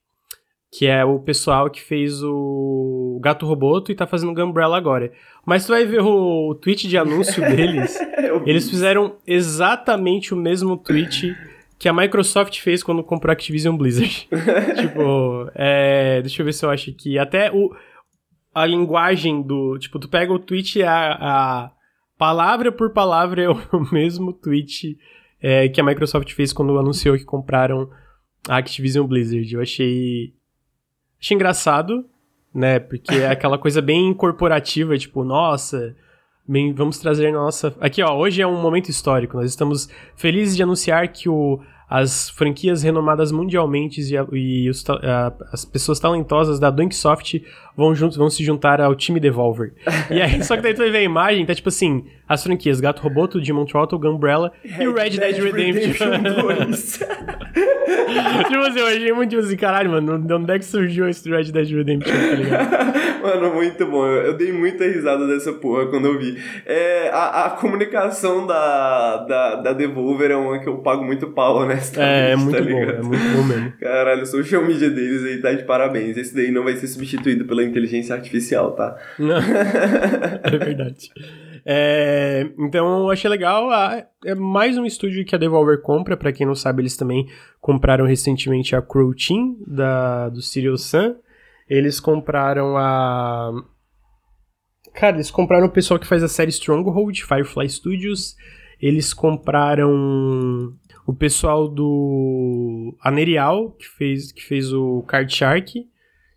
que é o pessoal que fez o Gato Roboto e tá fazendo o Gumbrella agora. Mas tu vai ver o tweet de anúncio deles. eles fizeram exatamente o mesmo tweet que a Microsoft fez quando comprou a Activision Blizzard. tipo, é, deixa eu ver se eu acho aqui. Até o a linguagem do. Tipo, tu pega o tweet e a, a palavra por palavra é o mesmo tweet é, que a Microsoft fez quando anunciou que compraram a Activision Blizzard. Eu achei. Achei engraçado, né? Porque é aquela coisa bem corporativa, tipo, nossa. Bem, vamos trazer nossa. Aqui, ó, hoje é um momento histórico. Nós estamos felizes de anunciar que o as franquias renomadas mundialmente e, a, e os, a, as pessoas talentosas da Dunksoft vão, juntos, vão se juntar ao time Devolver. e aí, só que daí tu ver a imagem, tá tipo assim, as franquias Gato Roboto, Demon Throttle, Gunbrella e o Red Dead, Dead Redemption. Redemption 2. tipo assim, eu achei muito tipo assim, caralho, mano, de onde é que surgiu esse Red Dead Redemption, tá ligado? mano, muito bom. Eu dei muita risada dessa porra quando eu vi. É, a, a comunicação da, da, da Devolver é uma que eu pago muito pau, né? É, é muito tá bom, é muito bom mesmo. Caralho, o social media deles aí tá de parabéns. Esse daí não vai ser substituído pela inteligência artificial, tá? Não. é verdade. É, então achei legal. Ah, é mais um estúdio que a Devolver compra. Para quem não sabe, eles também compraram recentemente a Crow Team da, do Serious Sun. Eles compraram a. Cara, eles compraram o pessoal que faz a série Stronghold, Firefly Studios. Eles compraram o pessoal do Anerial, que fez, que fez o Card Shark.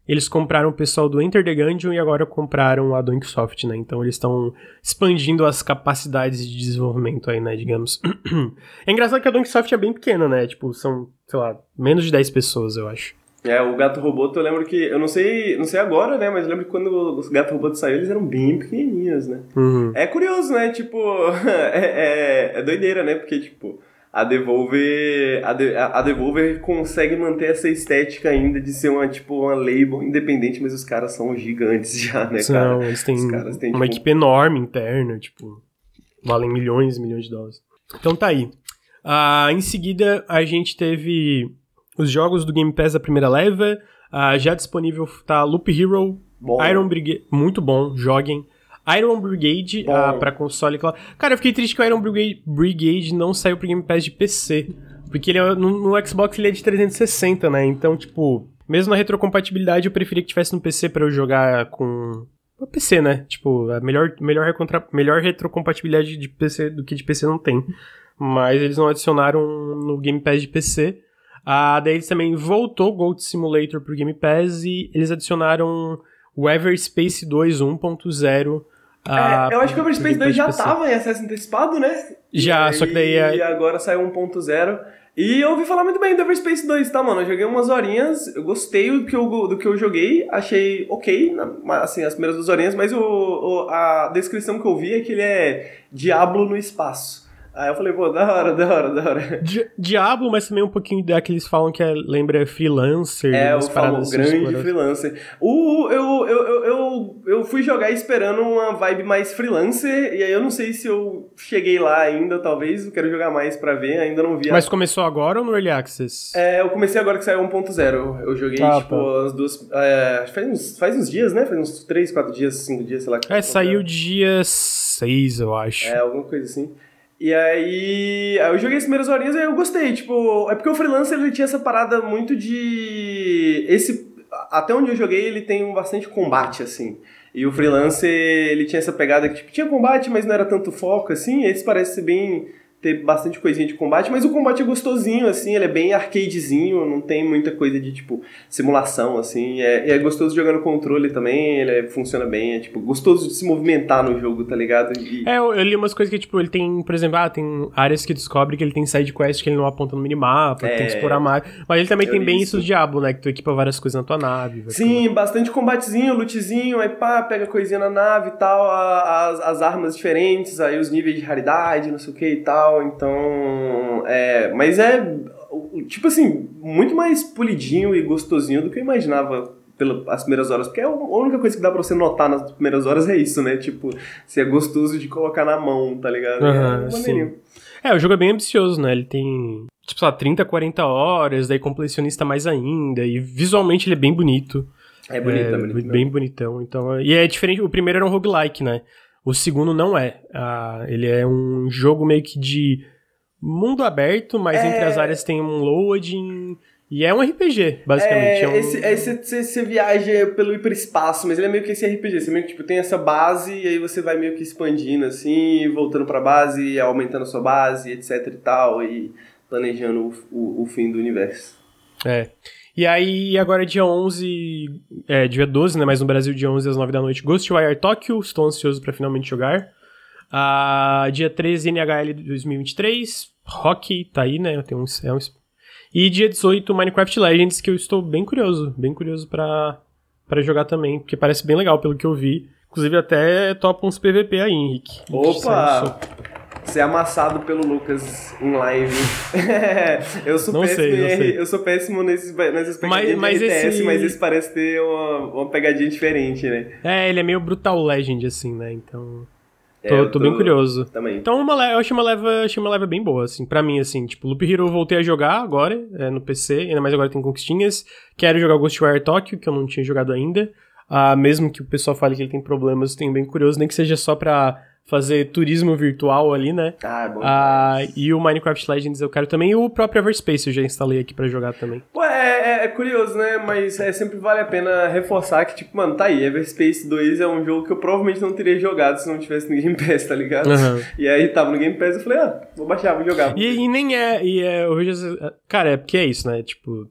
Eles compraram o pessoal do Enter the Gungeon e agora compraram a Donksoft, né? Então eles estão expandindo as capacidades de desenvolvimento aí, né? Digamos. é engraçado que a Donksoft é bem pequena, né? Tipo, são, sei lá, menos de 10 pessoas, eu acho. É, o Gato Roboto, eu lembro que. Eu não sei, não sei agora, né? Mas eu lembro que quando os Gato Roboto saiu, eles eram bem pequenininhos, né? Uhum. É curioso, né? Tipo, é, é, é doideira, né? Porque, tipo a Devolver, a, de, a Devolver consegue manter essa estética ainda de ser uma, tipo, uma label independente, mas os caras são gigantes já, né, são, cara? eles têm, têm uma tipo... equipe enorme interna, tipo, valem milhões e milhões de dólares. Então tá aí. Uh, em seguida, a gente teve os jogos do Game Pass da primeira leva, uh, já disponível tá Loop Hero, bom. Iron Brigade, muito bom, joguem. Iron Brigade uh, pra console. Cara, eu fiquei triste que o Iron Brigade, Brigade não saiu pro Game Pass de PC. Porque ele é, no, no, Xbox ele é de 360, né? Então, tipo, mesmo na retrocompatibilidade, eu preferia que tivesse no PC para eu jogar com. O PC, né? Tipo, a melhor, melhor, recontra, melhor retrocompatibilidade de PC do que de PC não tem. Mas eles não adicionaram no Game Pass de PC. Ah, daí eles também voltou Gold Simulator pro Game Pass e eles adicionaram o Everspace 2 1.0 ah, é, eu acho que o Everspace 2 já tava em acesso antecipado, né? Já, e só que daí é... E agora saiu 1.0. E eu ouvi falar muito bem do Everspace 2, tá, mano? Eu joguei umas horinhas, eu gostei do que eu, do que eu joguei, achei ok, assim, as primeiras duas horinhas, mas o, o, a descrição que eu vi é que ele é Diablo no espaço. Aí eu falei, pô, da hora, da hora, da hora. Di Diablo, mas também um pouquinho daqueles falam que é, lembra freelancer. É, o famoso assim, grande freelancer. O, eu, eu, eu, eu, eu fui jogar esperando uma vibe mais freelancer, e aí eu não sei se eu cheguei lá ainda, talvez, eu quero jogar mais pra ver, ainda não vi. Mas começou agora ou no Early Access? É, eu comecei agora que saiu 1.0. Eu joguei, ah, tipo, tá. as duas... É, faz, uns, faz uns dias, né? Faz uns 3, 4 dias, 5 dias, sei lá. É, saiu dia 6, eu acho. É, alguma coisa assim. E aí, aí eu joguei as primeiras horinhas e eu gostei, tipo, é porque o freelancer ele tinha essa parada muito de esse até onde eu joguei ele tem um bastante combate assim. E o freelancer ele tinha essa pegada que tipo, tinha combate, mas não era tanto foco assim. Esse parece ser bem ter bastante coisinha de combate, mas o combate é gostosinho, assim, ele é bem arcadezinho, não tem muita coisa de, tipo, simulação, assim, é, é gostoso jogar no controle também, ele é, funciona bem, é, tipo, gostoso de se movimentar no jogo, tá ligado? E... É, eu, eu, li umas coisas que, tipo, ele tem, por exemplo, ah, tem áreas que descobre que ele tem side quest que ele não aponta no minimapa, é... tem que explorar mais, mas ele também eu tem bem isso do Diablo, né, que tu equipa várias coisas na tua nave. Sim, bastante combatezinho, lootzinho, aí pá, pega coisinha na nave e tal, as, as armas diferentes, aí os níveis de raridade, não sei o que e tal, então. É, mas é. Tipo assim, muito mais polidinho e gostosinho do que eu imaginava pelas primeiras horas, porque é a única coisa que dá pra você notar nas primeiras horas é isso, né? Tipo, se é gostoso de colocar na mão, tá ligado? Uhum, é sim. É, o jogo é bem ambicioso, né? Ele tem, tipo, sei lá, 30, 40 horas, daí completionista mais ainda, e visualmente ele é bem bonito. É bonito, é, é bonito. Bem bonitão, então... E é diferente, o primeiro era um roguelike, né? O segundo não é. Ah, ele é um jogo meio que de mundo aberto, mas é... entre as áreas tem um loading E é um RPG, basicamente. É, é um... esse, esse, você, você viaja pelo hiperespaço, mas ele é meio que esse RPG. Você meio que tipo, tem essa base e aí você vai meio que expandindo assim, voltando pra base, aumentando a sua base, etc e tal, e planejando o, o, o fim do universo. É. E aí, agora dia 11, é, dia 12, né, mas no Brasil dia 11 às 9 da noite, Ghostwire Tokyo, estou ansioso pra finalmente jogar. Ah, dia 13, NHL 2023, Rock, tá aí, né, tem um, é um... E dia 18, Minecraft Legends, que eu estou bem curioso, bem curioso pra, pra jogar também, porque parece bem legal pelo que eu vi. Inclusive até topa uns PVP aí, Henrique. Opa! Ser amassado pelo Lucas em live. eu sou Não péssimo, sei, não sei. eu sou péssimo nesses, nessas Mas- pegadinhas mas de RTS, esse- mas esse parece ter uma, uma pegadinha diferente, né? É, ele é meio Brutal Legend, assim, né, então... É, Tô, eu tô bem curioso. Também. Então uma eu achei uma leva, achei uma leva bem boa, assim, pra mim, assim, tipo, Loop Hero eu voltei a jogar agora, é, no PC, ainda mais agora tem conquistinhas. Quero jogar Ghostwire Tokyo, que eu não tinha jogado ainda. Ah, mesmo que o pessoal fale que ele tem problemas, eu tenho bem curioso, nem que seja só pra fazer turismo virtual ali, né? Ah, é bom Ah, e o Minecraft Legends eu quero também, e o próprio Everspace eu já instalei aqui pra jogar também. Pô, é, é- é curioso, né? Mas é, sempre vale a pena reforçar que, tipo, mano, tá aí, Everspace 2 é um jogo que eu provavelmente não teria jogado se não tivesse no Game Pass, tá ligado? Aham. E aí tava no Game Pass eu falei, ah, vou baixar, vou jogar. E, e nem é, e é, eu vejo, cara, é porque é isso, né? Tipo,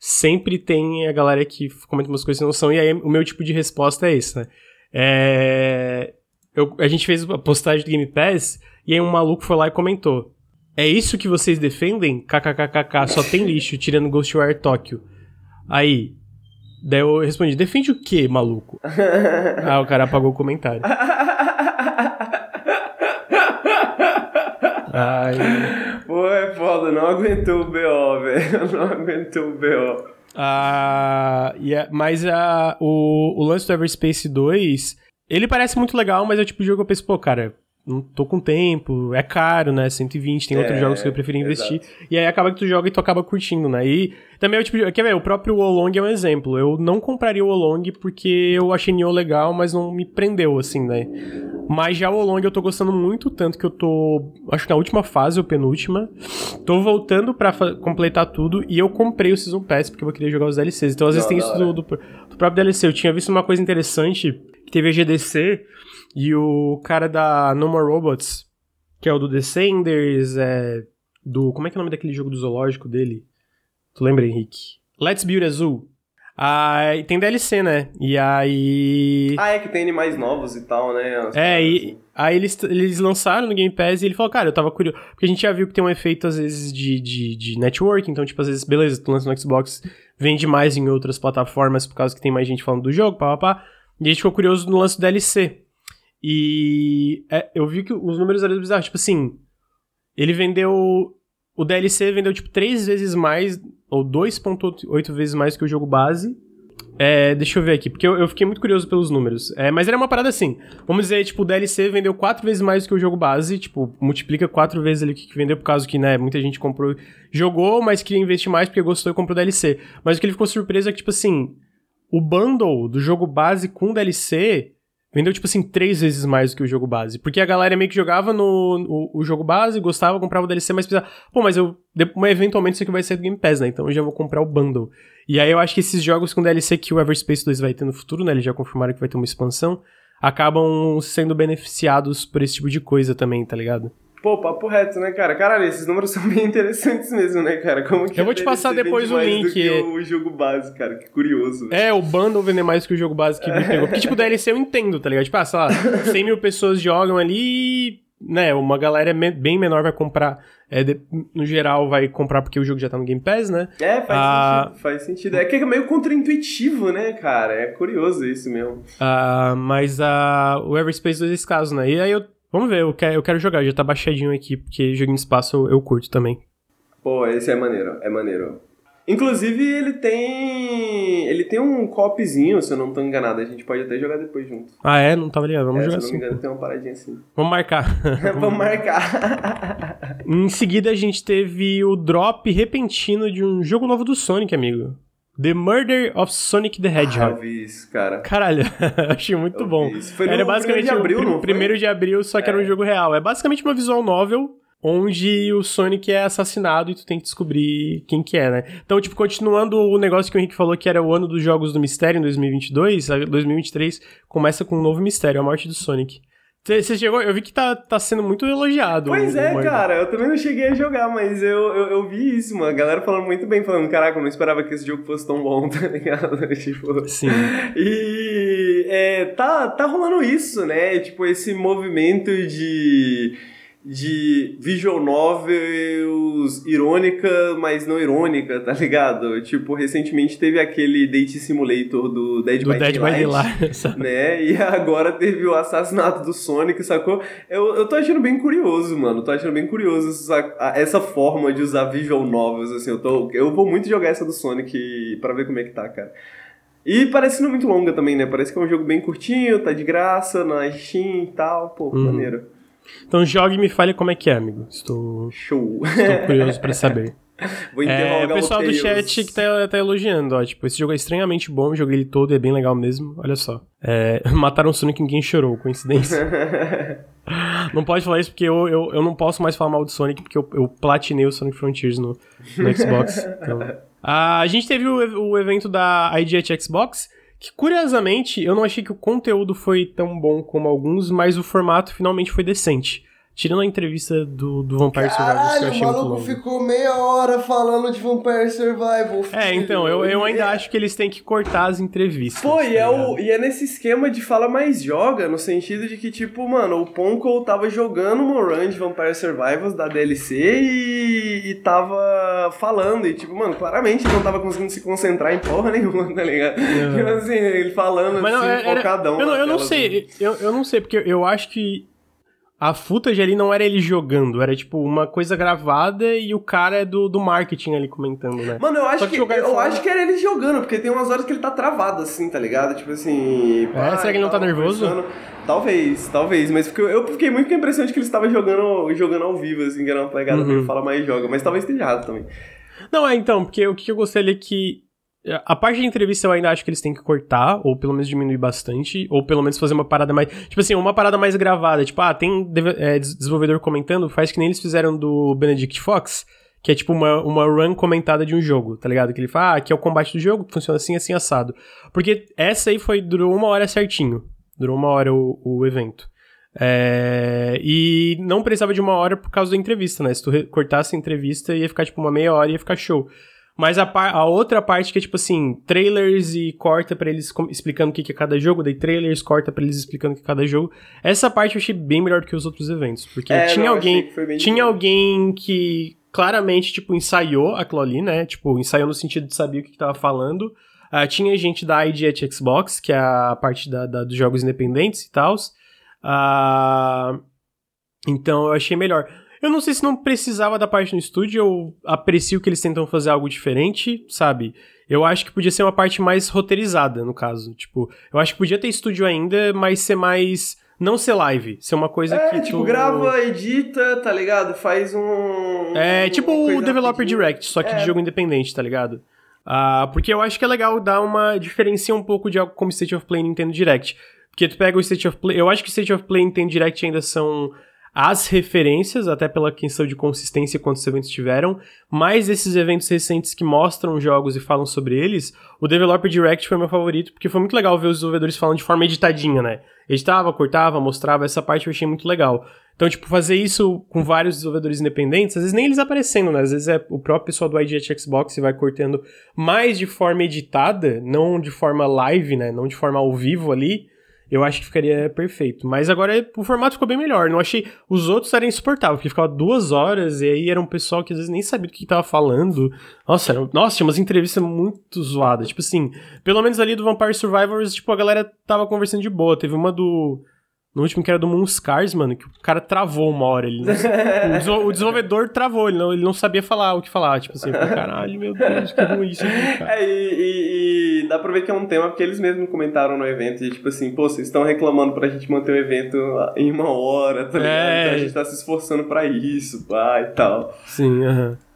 sempre tem a galera que comenta umas coisas que não são, e aí o meu tipo de resposta é esse, né? É, eu- a gente fez a postagem do Game Pass, e aí um maluco foi lá e comentou: É isso que vocês defendem? KKKKK, só tem lixo, tirando Ghostwire Tokyo. Aí, daí eu respondi: Defende o quê, maluco? ah, o cara apagou o comentário. Ai. Pô, é foda, não aguentou o BO, velho. Não aguentou o BO. Ah, e é- mas ah, o, o lance do Everspace 2, ele parece muito legal, mas é o tipo de jogo que eu penso, pô, cara, não tô com tempo, é caro, né? 120, tem outros É, jogos que eu prefiro investir. E aí acaba que tu joga e tu acaba curtindo, né? E também é o tipo de. Quer ver? O próprio Wolong é um exemplo. Eu não compraria o Wolong porque eu achei Nioh legal, mas não me prendeu, assim, né? Mas já o Wolong eu tô gostando muito, tanto que eu tô. Acho que na última fase, ou penúltima. Tô voltando pra completar tudo e eu comprei o Season Pass porque eu queria jogar os DLCs. Então às vezes Não, tem da isso do, do, do próprio DLC. Eu tinha visto uma coisa interessante teve a GDC e o cara da No More Robots, que é o do Descenders, é. Do. Como é que é o nome daquele jogo do zoológico dele? Tu lembra, Henrique? Let's Build Azul. Ah, tem DLC, né? E aí. Ah, é que tem animais novos e tal, né? Umas É, e assim. aí eles, eles lançaram no Game Pass e ele falou, cara, eu tava curioso. Porque a gente já viu que tem um efeito, às vezes, de, de, de network. Então, tipo, às vezes, beleza, tu lança no Xbox, vende mais em outras plataformas por causa que tem mais gente falando do jogo, pá, pá, pá. E a gente ficou curioso no lance do DLC. E é, eu vi que os números eram bizarros. Tipo assim, ele vendeu. O DLC vendeu, tipo, três vezes mais, ou 2,8 vezes mais que o jogo base. É, deixa eu ver aqui, porque eu, eu fiquei muito curioso pelos números. É, mas era uma parada assim. Vamos dizer, tipo, o DLC vendeu quatro vezes mais que o jogo base, tipo, multiplica quatro vezes ali o que vendeu, por causa que, né, muita gente comprou, jogou, mas queria investir mais porque gostou e comprou DLC. Mas o que ele ficou surpreso é que, tipo assim, o bundle do jogo base com DLC vendeu, tipo assim, três vezes mais do que o jogo base. Porque a galera meio que jogava no o, o jogo base, gostava, comprava o DLC, mas pensava, pô, mas eu. Mas eventualmente isso aqui vai sair do Game Pass, né? Então eu já vou comprar o bundle. E aí eu acho que esses jogos com DLC que o Everspace 2 vai ter no futuro, né? Eles já confirmaram que vai ter uma expansão. Acabam sendo beneficiados por esse tipo de coisa também, tá ligado? Pô, papo reto, né, cara? Caralho, esses números são bem interessantes mesmo, né, cara? Como que Eu vou te passar depois o link. Do que o jogo base, cara. Que curioso. É, o bundle vender mais que o jogo base que me pegou. Porque, tipo, DLC eu entendo, tá ligado? Tipo, ah, sei lá, 100 mil pessoas jogam ali e, né, uma galera me- bem menor vai comprar. é, de- no geral, vai comprar porque o jogo já tá no Game Pass, né? É, faz Ah. sentido, faz sentido. É que é meio contraintuitivo, né, cara? É curioso isso mesmo. Ah, mas a, o Everspace 2 é esse caso, né? E aí eu. Vamos ver, eu quero, eu quero jogar, já tá baixadinho aqui, porque joguinho espaço eu, eu curto também. Pô, esse é maneiro, é maneiro. Inclusive, ele tem. Ele tem um copzinho, se eu não tô enganado. A gente pode até jogar depois junto. Ah, é? Não tava ligado. Vamos É, jogar se eu não me assim. engano, tem uma paradinha assim. Vamos marcar. Vamos marcar. em seguida, a gente teve o drop repentino de um jogo novo do Sonic, amigo. The Murder of Sonic the Ah, eu Hedgehog. vi isso, cara. Caralho, achei muito Eu bom. isso. Foi era no basicamente primeiro de abril, não foi? primeiro de abril, só que era um jogo real. É basicamente uma visual novel, onde o Sonic é assassinado e tu tem que descobrir quem que é, né? Então, tipo, continuando o negócio que o Henrique falou que era o ano dos jogos do mistério em 2022, 2023 começa com um novo mistério, a morte do Sonic. Você chegou, eu vi que tá, tá sendo muito elogiado. Pois é, cara, eu também não cheguei a jogar, mas eu, eu, eu, vi isso, mano. A galera falando muito bem, falando, caraca, eu não esperava que esse jogo fosse tão bom, tá ligado? tipo. Sim. E é, tá, tá rolando isso, né? Tipo, esse movimento de de visual novels irônica, mas não irônica, tá ligado? Tipo, recentemente teve aquele Date Simulator do Dead do by Dead Daylight, by Daylight, né? E agora teve o assassinato do Sonic, sacou? Eu, eu tô achando bem curioso, mano. Tô achando bem curioso essa, essa forma de usar visual novels, assim. Eu, tô, eu vou muito jogar essa do Sonic para ver como é que tá, cara. E parece não muito longa também, né? Parece que é um jogo bem curtinho, tá de graça na Steam e tal. Pô, uhum. maneiro. Então jogue e me fale como é que é, amigo. Estou, Show. estou curioso para saber. Vou é, o pessoal do chat que tá, tá, elogiando, ó. Tipo, esse jogo é estranhamente bom, joguei ele todo e é bem legal mesmo. Olha só. É, mataram o Sonic e ninguém chorou, coincidência. não pode falar isso porque eu, eu, eu não posso mais falar mal do Sonic porque eu, eu platinei o Sonic Frontiers no, no Xbox. Então. Ah, a gente teve o, o evento da IGH Xbox que curiosamente eu não achei que o conteúdo foi tão bom como alguns, mas o formato finalmente foi decente. Tirando a entrevista do, do Vampire Survivors, que eu achei o maluco muito longo. ficou meia hora falando de Vampire Survival. É, então, eu, eu ainda é. acho que eles têm que cortar as entrevistas. Pô, e, tá é o, e é nesse esquema de fala mais joga, no sentido de que, tipo, mano, o Ponko tava jogando uma run de Vampire Survivors da DLC e, e tava falando. E, tipo, mano, claramente não tava conseguindo se concentrar em porra nenhuma, tá ligado? Uhum. Tipo assim, ele falando Mas não, assim, era, focadão. Eu, não, eu não sei, assim. eu, eu não sei, porque eu acho que a footage ali não era ele jogando, era tipo uma coisa gravada e o cara é do, do marketing ali comentando, né? Mano, eu acho que, que eu acho que era ele jogando, porque tem umas horas que ele tá travado assim, tá ligado? Tipo assim. É, será que ele não tá nervoso? Talvez, talvez, mas eu fiquei muito com a impressão de que ele estava jogando, jogando ao vivo, assim, que era uma pegada uhum. que ele fala mais joga, mas talvez esteja errado também. Não, é então, porque o que eu gostei ali é que a parte de entrevista eu ainda acho que eles têm que cortar, ou pelo menos diminuir bastante, ou pelo menos fazer uma parada mais. Tipo assim, uma parada mais gravada. Tipo, ah, tem é, desenvolvedor comentando, faz que nem eles fizeram do Benedict Fox, que é tipo uma, uma run comentada de um jogo, tá ligado? Que ele fala, ah, aqui é o combate do jogo, funciona assim, assim, assado. Porque essa aí foi, durou uma hora certinho. Durou uma hora o, o evento. É, e não precisava de uma hora por causa da entrevista, né? Se tu cortasse a entrevista, ia ficar tipo uma meia hora e ia ficar show. Mas a, a, outra parte que é tipo assim, trailers e corta para eles explicando o que, que é cada jogo, daí trailers, corta para eles explicando o que é cada jogo. Essa parte eu achei bem melhor do que os outros eventos, porque é, tinha não, alguém, tinha alguém que claramente tipo ensaiou aquilo ali, né? Tipo, ensaiou no sentido de saber o que, que tava falando. Uh, tinha gente da ID at Xbox, que é a parte da, da dos jogos independentes e tal. Uh, então eu achei melhor. Eu não sei se não precisava da parte no estúdio, eu aprecio que eles tentam fazer algo diferente, sabe? Eu acho que podia ser uma parte mais roteirizada, no caso. Tipo, eu acho que podia ter estúdio ainda, mas ser mais. Não ser live, ser uma coisa é, que. tipo, tu... grava, edita, tá ligado? Faz um. É, tipo o Developer Direct, só que é. de jogo independente, tá ligado? Uh, porque eu acho que é legal dar uma. diferenciar um pouco de algo como State of Play Nintendo Direct. Porque tu pega o State of Play. Eu acho que State of Play e Nintendo Direct ainda são as referências, até pela questão de consistência quantos eventos tiveram, mas esses eventos recentes que mostram jogos e falam sobre eles, o Developer Direct foi meu favorito, porque foi muito legal ver os desenvolvedores falando de forma editadinha, né? Editava, cortava, mostrava, essa parte eu achei muito legal. Então, tipo, fazer isso com vários desenvolvedores independentes, às vezes nem eles aparecendo, né? Às vezes é o próprio pessoal do IGT Xbox e vai cortando mais de forma editada, não de forma live, né? Não de forma ao vivo ali, eu acho que ficaria perfeito. Mas agora o formato ficou bem melhor. Não achei. Os outros eram insuportáveis, porque ficava duas horas e aí era um pessoal que às vezes nem sabia do que tava falando. Nossa, era... Nossa, tinha umas entrevistas muito zoadas. Tipo assim, pelo menos ali do Vampire Survivors, tipo, a galera tava conversando de boa. Teve uma do. No último que era do Moonscars, mano, que o cara travou uma hora. Ele não... o desenvolvedor travou, ele não, ele não sabia falar o que falar. Tipo assim, caralho, meu Deus, que ruim isso aqui, cara. É, e, e, e, dá pra ver que é um tema porque eles mesmos comentaram no evento. E, tipo assim, pô, vocês estão reclamando pra gente manter o evento em uma hora, tá ligado? É... Então a gente tá se esforçando pra isso, pá, e tal. Sim, aham. Uh -huh.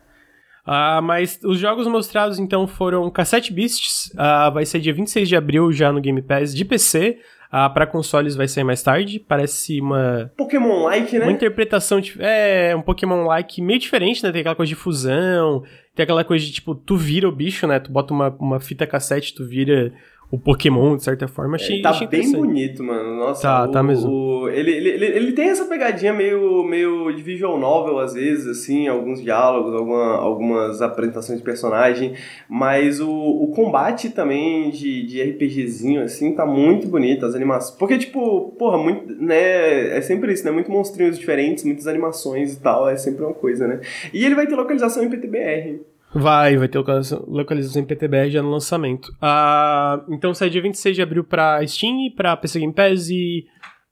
Ah, mas os jogos mostrados então foram Cassette Beasts, uh, vai ser dia 26 de abril já no Game Pass de PC, Ah, pra consoles vai sair mais tarde. Parece uma. Pokémon-like, né? Uma interpretação. De, é, um Pokémon-like meio diferente, né? Tem aquela coisa de fusão. Tem aquela coisa de tipo, tu vira o bicho, né? Tu bota uma, uma fita cassete, tu vira o Pokémon, de certa forma. Achei, É, tá achei bem bonito, mano. Nossa, Tá, o, tá mesmo. o- ele, ele, ele, ele tem essa pegadinha meio, meio de visual novel, às vezes, assim, alguns diálogos, alguma, algumas apresentações de personagem, mas o, o combate também de, de RPGzinho, assim, tá muito bonito, as animações. Porque, tipo, porra, muito, né, é sempre isso, né, muito monstrinhos diferentes, muitas animações e tal, é sempre uma coisa, né. E ele vai ter localização em PTBR. Vai, vai ter localização, localização em PTBR já no lançamento. Ah, então sai dia 26 de abril pra Steam, pra PC Game Pass e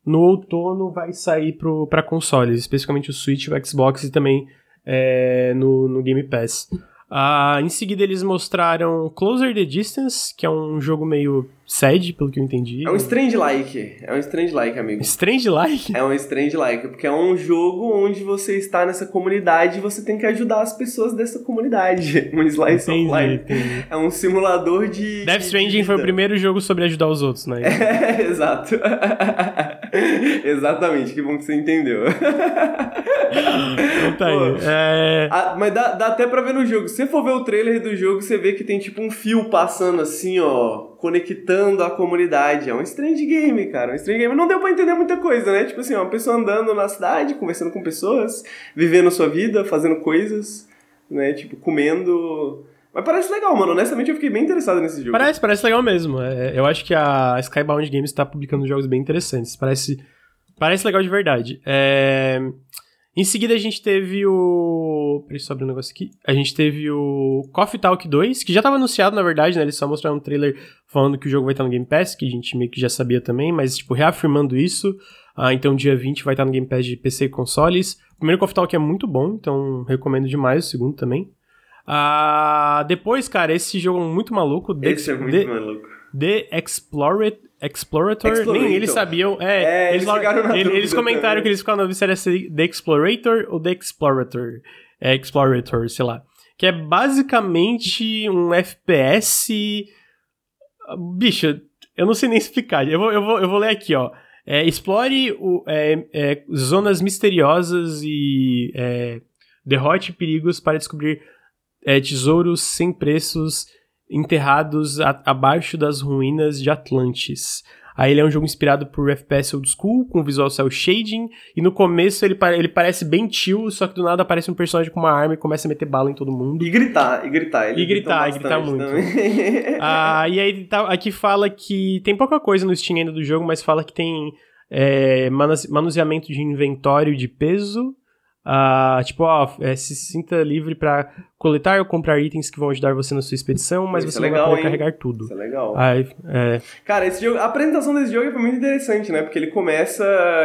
no outono vai sair pro, pra consoles, especificamente o Switch, o Xbox e também é, no, no Game Pass. Ah, em seguida eles mostraram Closer the Distance, que é um jogo meio sad, pelo que eu entendi. É um strange-like, é um strange-like, amigo. Strange like? É um strange like, porque é um jogo onde você está nessa comunidade e você tem que ajudar as pessoas dessa comunidade. Um slice of Entendi, life. entendi. É um simulador de. Death de Stranding foi o primeiro jogo sobre ajudar os outros, né? É, exato. Exatamente, que bom que você entendeu. Então tá aí. Pô. É... Ah, mas dá, dá até pra ver no jogo. Se você for ver o trailer do jogo, você vê que tem tipo um fio passando assim, ó, conectando a comunidade. É um strange game, cara. Um strange game. Não deu pra entender muita coisa, né? Tipo assim, uma pessoa andando na cidade, conversando com pessoas, vivendo sua vida, fazendo coisas, né? Tipo, comendo. Mas parece legal, mano. Honestamente, eu fiquei bem interessado nesse jogo. Parece, parece legal mesmo. É, eu acho que a Skybound Games tá publicando jogos bem interessantes. Parece, parece legal de verdade. É, Em seguida a gente teve o. Peraí, só abrir um negócio aqui. A gente teve o Coffee Talk 2, que já tava anunciado, na verdade, né? Eles só mostraram um trailer falando que o jogo vai estar no Game Pass, que a gente meio que já sabia também, mas, tipo, reafirmando isso. Ah, então, dia 20 vai estar no Game Pass de PC e consoles. O primeiro Coffee Talk é muito bom, então recomendo demais o segundo também. Ah, depois, cara, esse jogo é muito maluco. The, Esse é muito The- maluco. The Explorer, Explorator, Explorator. nem eles sabiam. É, É, eles eles, eles, comentaram também. que eles ficaram na dúvida se era The Explorator ou The Explorator. É, Explorator, sei lá. Que é basicamente um FPS. Bicho, eu não sei nem explicar. Eu vou, eu vou, eu vou ler aqui, ó. É, explore o- é, é, zonas misteriosas e é, derrote perigos para descobrir é, tesouros sem preços enterrados a- abaixo das ruínas de Atlantis. Aí ele é um jogo inspirado por FPS old school, com visual cel shading, e no começo ele, ele parece bem chill, só que do nada aparece um personagem com uma arma e começa a meter bala em todo mundo. E gritar, e gritar. E gritar, e gritar muito. Ah, e aí tá- aqui fala que tem pouca coisa no Steam ainda do jogo, mas fala que tem é, manuse- manuseamento de inventório de peso. Ah, tipo, ó, é, se sinta livre pra coletar ou comprar itens que vão ajudar você na sua expedição, mas Isso você é não legal, vai poder hein? carregar tudo. Isso é legal. Aí, é, Cara, esse jogo, a apresentação desse jogo foi muito interessante, né? Porque ele começa,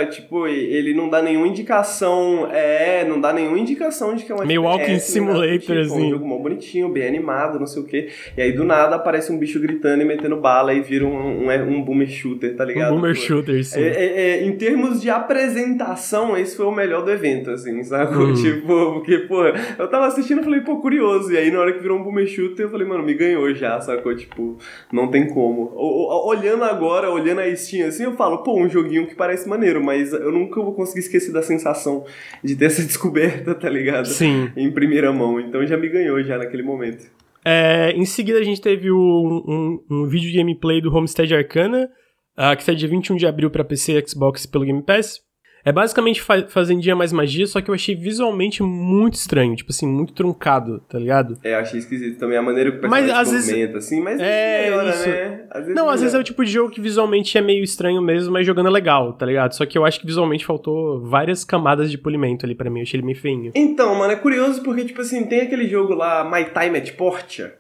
tipo, ele não dá nenhuma indicação, é, não dá nenhuma indicação de que é um Meio Walking do Simulator, tipo, É assim. um jogo mó bonitinho, bem animado, não sei o quê. E aí, do nada, aparece um bicho gritando e metendo bala e vira um, um, um boomer shooter, tá ligado? um boomer shooter, sim. É, é, é, em termos de apresentação, esse foi o melhor do evento, assim, sabe? Hum. Tipo, porque, pô, eu tava assistindo e falei, pô, curioso. E aí, na hora que virou um shooter, eu falei, mano, me ganhou já, sacou? Tipo, não tem como. Olhando agora, olhando a Steam assim, eu falo, pô, um joguinho que parece maneiro, mas eu nunca vou conseguir esquecer da sensação de ter essa descoberta, tá ligado? Sim. Em primeira mão. Então já me ganhou já naquele momento. É, em seguida a gente teve o- um, um vídeo de gameplay do Homestead Arcana, ah, que sai dia 21 de abril pra PC, Xbox e pelo Game Pass. É basicamente fa Fazendinha mais magia, só que eu achei visualmente muito estranho, tipo assim, muito truncado, tá ligado? É, eu achei esquisito também a maneira que o Mas, às vezes- assim, mas É, melhora, isso. né? Às vezes Não, às vezes é melhora. o tipo de jogo que visualmente é meio estranho mesmo, mas jogando é legal, tá ligado? Só que eu acho que visualmente faltou várias camadas de polimento ali pra mim, eu achei ele meio feinho. Então, mano, é curioso porque, tipo assim, tem aquele jogo lá, My Time at Portia,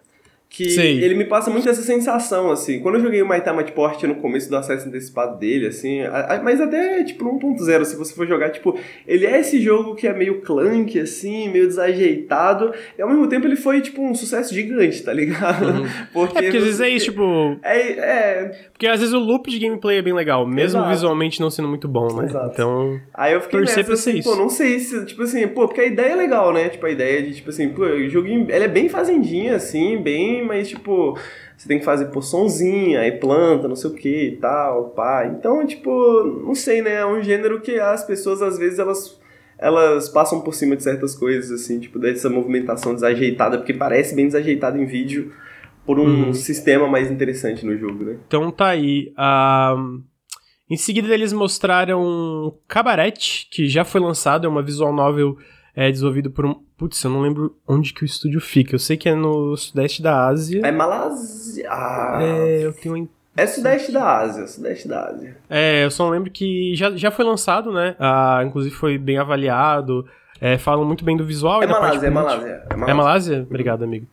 que Sei. ele me passa muito essa sensação, assim. Quando eu joguei o Time at Portia no começo do acesso antecipado dele, assim, a- a- mas até, tipo, no 1.0, se você for jogar, tipo, ele é esse jogo que é meio clunk, assim, meio desajeitado, e ao mesmo tempo ele foi, tipo, um sucesso gigante, tá ligado? Uhum. Porque, É porque às vezes é isso, tipo. É, é, Porque às vezes o loop de gameplay é bem legal, mesmo Exato. visualmente não sendo muito bom, né? Exato. Então. Aí eu fiquei nessa, ser assim, isso. pô, não sei se, tipo assim, pô, porque a ideia é legal, né? Tipo, a ideia de, tipo assim, pô, o joguinho, ela é bem fazendinha, assim, bem assim, mas tipo, você tem que fazer poçãozinha, aí planta, não sei o que e tal, pá. Então, tipo, não sei, né? É um gênero que as pessoas às vezes elas elas passam por cima de certas coisas, assim, tipo, dessa movimentação desajeitada, porque parece bem desajeitada em vídeo por um uhum. sistema mais interessante no jogo, né? Então tá aí. Uh, em seguida eles mostraram Cabaret, que já foi lançado, é uma visual novel é, desenvolvido por um. Putz, eu não lembro onde que o estúdio fica. Eu sei que é no sudeste da Ásia. É Malásia. Ah. É, eu tenho é sudeste da Ásia, sudeste da Ásia. É, eu só lembro que já, já foi lançado, né? Ah, inclusive foi bem avaliado. É, falam muito bem do visual. É Malásia, é Malásia, é Malásia. É Malásia? Obrigado, amigo.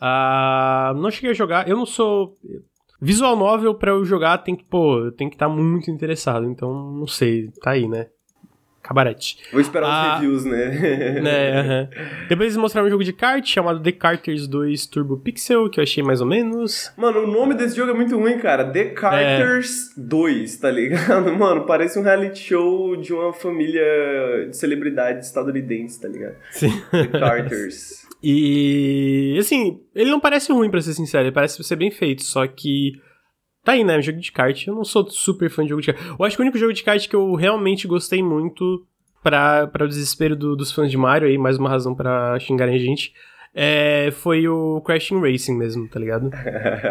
Ah, não cheguei a jogar. Eu não sou. Visual novel pra eu jogar tem que, pô, tem que estar tá muito interessado. Então, não sei. Tá aí, né? Cabarete. Vou esperar ah, os reviews, né? né uh -huh. Depois eles mostraram um jogo de kart chamado The Carters 2 Turbo Pixel, que eu achei mais ou menos. Mano, o nome desse jogo é muito ruim, cara. The Carters é. 2, tá ligado? Mano, parece um reality show de uma família de celebridades estadunidenses, tá ligado? Sim. The Carters. e, assim, ele não parece ruim, pra ser sincero. Ele parece ser bem feito, só que Tá aí, né? Jogo de kart. Eu não sou super fã de jogo de kart. Eu acho que o único jogo de kart que eu realmente gostei muito, para o desespero do, dos fãs de Mario, aí, mais uma razão para xingarem a gente, é, foi o Crashing Racing mesmo, tá ligado?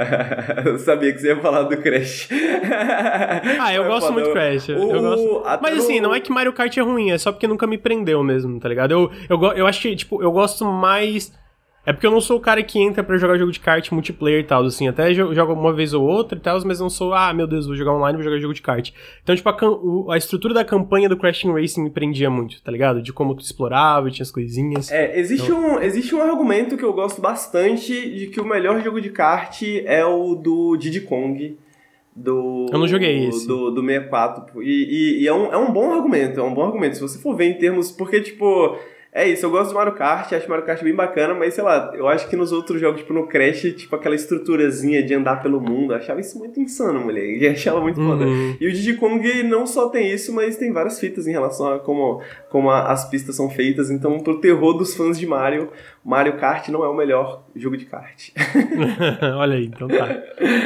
eu sabia que você ia falar do Crash. ah, eu gosto muito do Crash. O, eu gosto. Mas assim, não é que Mario Kart é ruim, é só porque nunca me prendeu mesmo, tá ligado? Eu, eu, eu acho que, tipo, eu gosto mais é porque eu não sou o cara que entra para jogar jogo de kart multiplayer e tal, assim. Até jogo uma vez ou outra e tal, mas não sou, ah, meu Deus, vou jogar online, vou jogar jogo de kart. Então, tipo, a, a estrutura da campanha do Crashing Racing me prendia muito, tá ligado? De como tu explorava, tinha as coisinhas. É, existe, então... um, existe um argumento que eu gosto bastante de que o melhor jogo de kart é o do Diddy Kong. Do, eu não joguei esse. Do, do 64. E, e, e é, um, é um bom argumento, é um bom argumento. Se você for ver em termos. Porque, tipo é isso, eu gosto do Mario Kart, acho o Mario Kart bem bacana, mas sei lá, eu acho que nos outros jogos, tipo no Crash, tipo aquela estruturazinha de andar pelo mundo, achava isso muito insano, mulher. E achava muito uhum. foda. E o Diddy Kong não só tem isso, mas tem várias fitas em relação a como, como a, as pistas são feitas. Então, pro terror dos fãs de Mario, Mario Kart não é o melhor jogo de kart. Olha aí, então tá.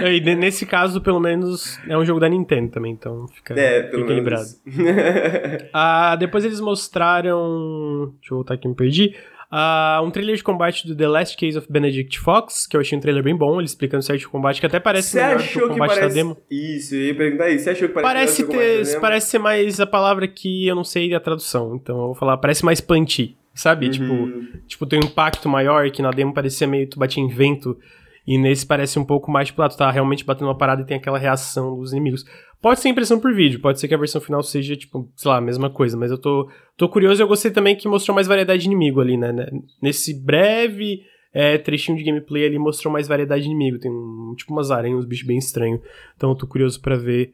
E nesse caso, pelo menos, é um jogo da Nintendo também, então fica, é, pelo fica lembrado. ah, depois eles mostraram. Deixa eu voltar aqui, me perdi. Uh, um trailer de combate do The Last Case of Benedict Fox, que eu achei um trailer bem bom, ele explicando certo o combate, que até parece Cê melhor que o combate parece... da demo. Isso, eu ia perguntar isso. Você achou que parece Parece, ter, parece ser mais a palavra que eu não sei a tradução, então eu vou falar, parece mais punty, sabe? Uhum. Tipo, tipo, tem um impacto maior, que na demo parecia meio tu batia em vento, e nesse parece um pouco mais, tipo, ah, tu tá realmente batendo uma parada e tem aquela reação dos inimigos. Pode ser impressão por vídeo, pode ser que a versão final seja, tipo, sei lá, a mesma coisa, mas eu tô, tô curioso e eu gostei também que mostrou mais variedade de inimigo ali, né? Nesse breve é, trechinho de gameplay ali mostrou mais variedade de inimigo. Tem um, tipo umas aranhas, uns bichos bem estranhos. Então eu tô curioso para ver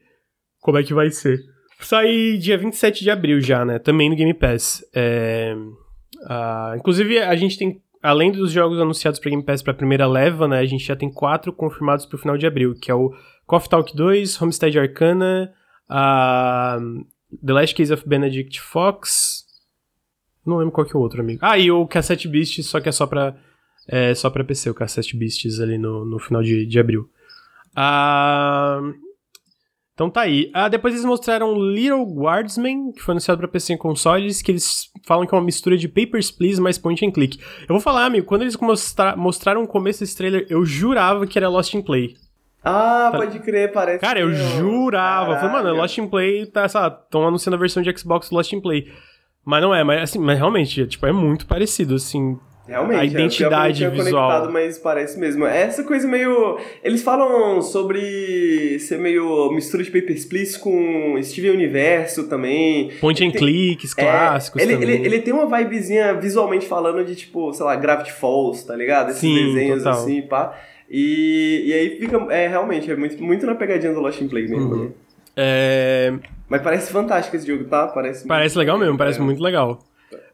como é que vai ser. Sai dia 27 de abril já, né? Também no Game Pass. É, uh, inclusive, a gente tem além dos jogos anunciados para Game Pass para a primeira leva, né, a gente já tem quatro confirmados para o final de abril, que é o Coffee Talk 2, Homestead Arcana, uh, The Last Case of Benedict Fox. Não lembro qual que é o outro, amigo. Ah, e o Cassette Beasts, só que é só pra, é, só pra PC, o Cassette Beasts ali no, no final de, de abril. Uh, então tá aí. Ah, depois eles mostraram Little Guardsman, que foi anunciado pra PC em consoles, que eles falam que é uma mistura de Papers, Please mais Point and Click. Eu vou falar, amigo, quando eles mostra mostraram o começo desse trailer, eu jurava que era Lost in Play. Ah, tá. pode crer, parece. Cara, eu jurava. Falei, mano, Lost in Play tá, sabe, estão anunciando a versão de Xbox Lost in Play. Mas não é, mas assim, mas realmente, tipo, é muito parecido, assim. Realmente, a identidade é, visual. Conectado, mas parece mesmo. É essa coisa meio. Eles falam sobre ser meio mistura de Papers, Please com Steven Universo também. Point and clicks, é, clássicos. Ele, também. Ele, ele tem uma vibezinha visualmente falando de tipo, sei lá, Gravity Falls, tá ligado? Esses Sim, desenhos total. assim, pá. E, e aí fica. É, realmente, é muito, muito na pegadinha do Lost in Play mesmo, uhum. né? É... Mas parece fantástico esse jogo, tá? Parece, parece legal mesmo, parece é. muito legal.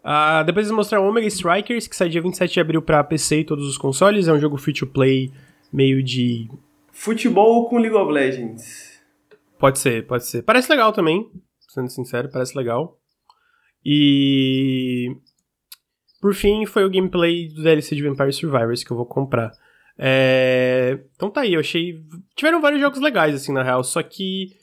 Uh, depois eles mostraram Omega Strikers, que sai dia 27 de abril pra PC e todos os consoles. É um jogo free to play meio de. Futebol com League of Legends. Pode ser, pode ser. Parece legal também, sendo sincero, parece legal. E. Por fim, foi o gameplay do DLC de Vampire Survivors que eu vou comprar. É... Então tá aí, eu achei. Tiveram vários jogos legais, assim, na real, só que.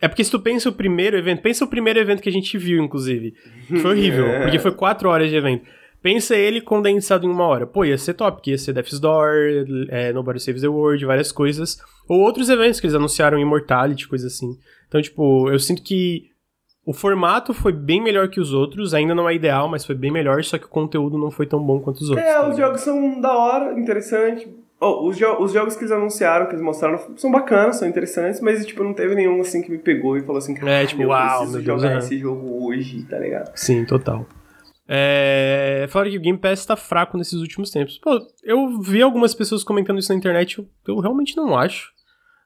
É porque se tu pensa o primeiro evento, pensa o primeiro evento que a gente viu, inclusive. Foi horrível, é. porque foi quatro horas de evento. Pensa ele condensado em uma hora. Pô, ia ser top, que ia ser Death's Door, é, Nobody Saves the World, várias coisas. Ou outros eventos que eles anunciaram, Immortality, coisa assim. Então, tipo, eu sinto que o formato foi bem melhor que os outros, ainda não é ideal, mas foi bem melhor, só que o conteúdo não foi tão bom quanto os outros. É, tá os jogos são da hora, interessante. Oh, os, jo os jogos que eles anunciaram, que eles mostraram, são bacanas, são interessantes, mas tipo, não teve nenhum assim que me pegou e falou assim, é, tipo, uau, eu preciso jogar Deus, esse jogo hoje, tá ligado? Sim, total. É, falaram que o Game Pass tá fraco nesses últimos tempos. Pô, eu vi algumas pessoas comentando isso na internet, eu, eu realmente não acho.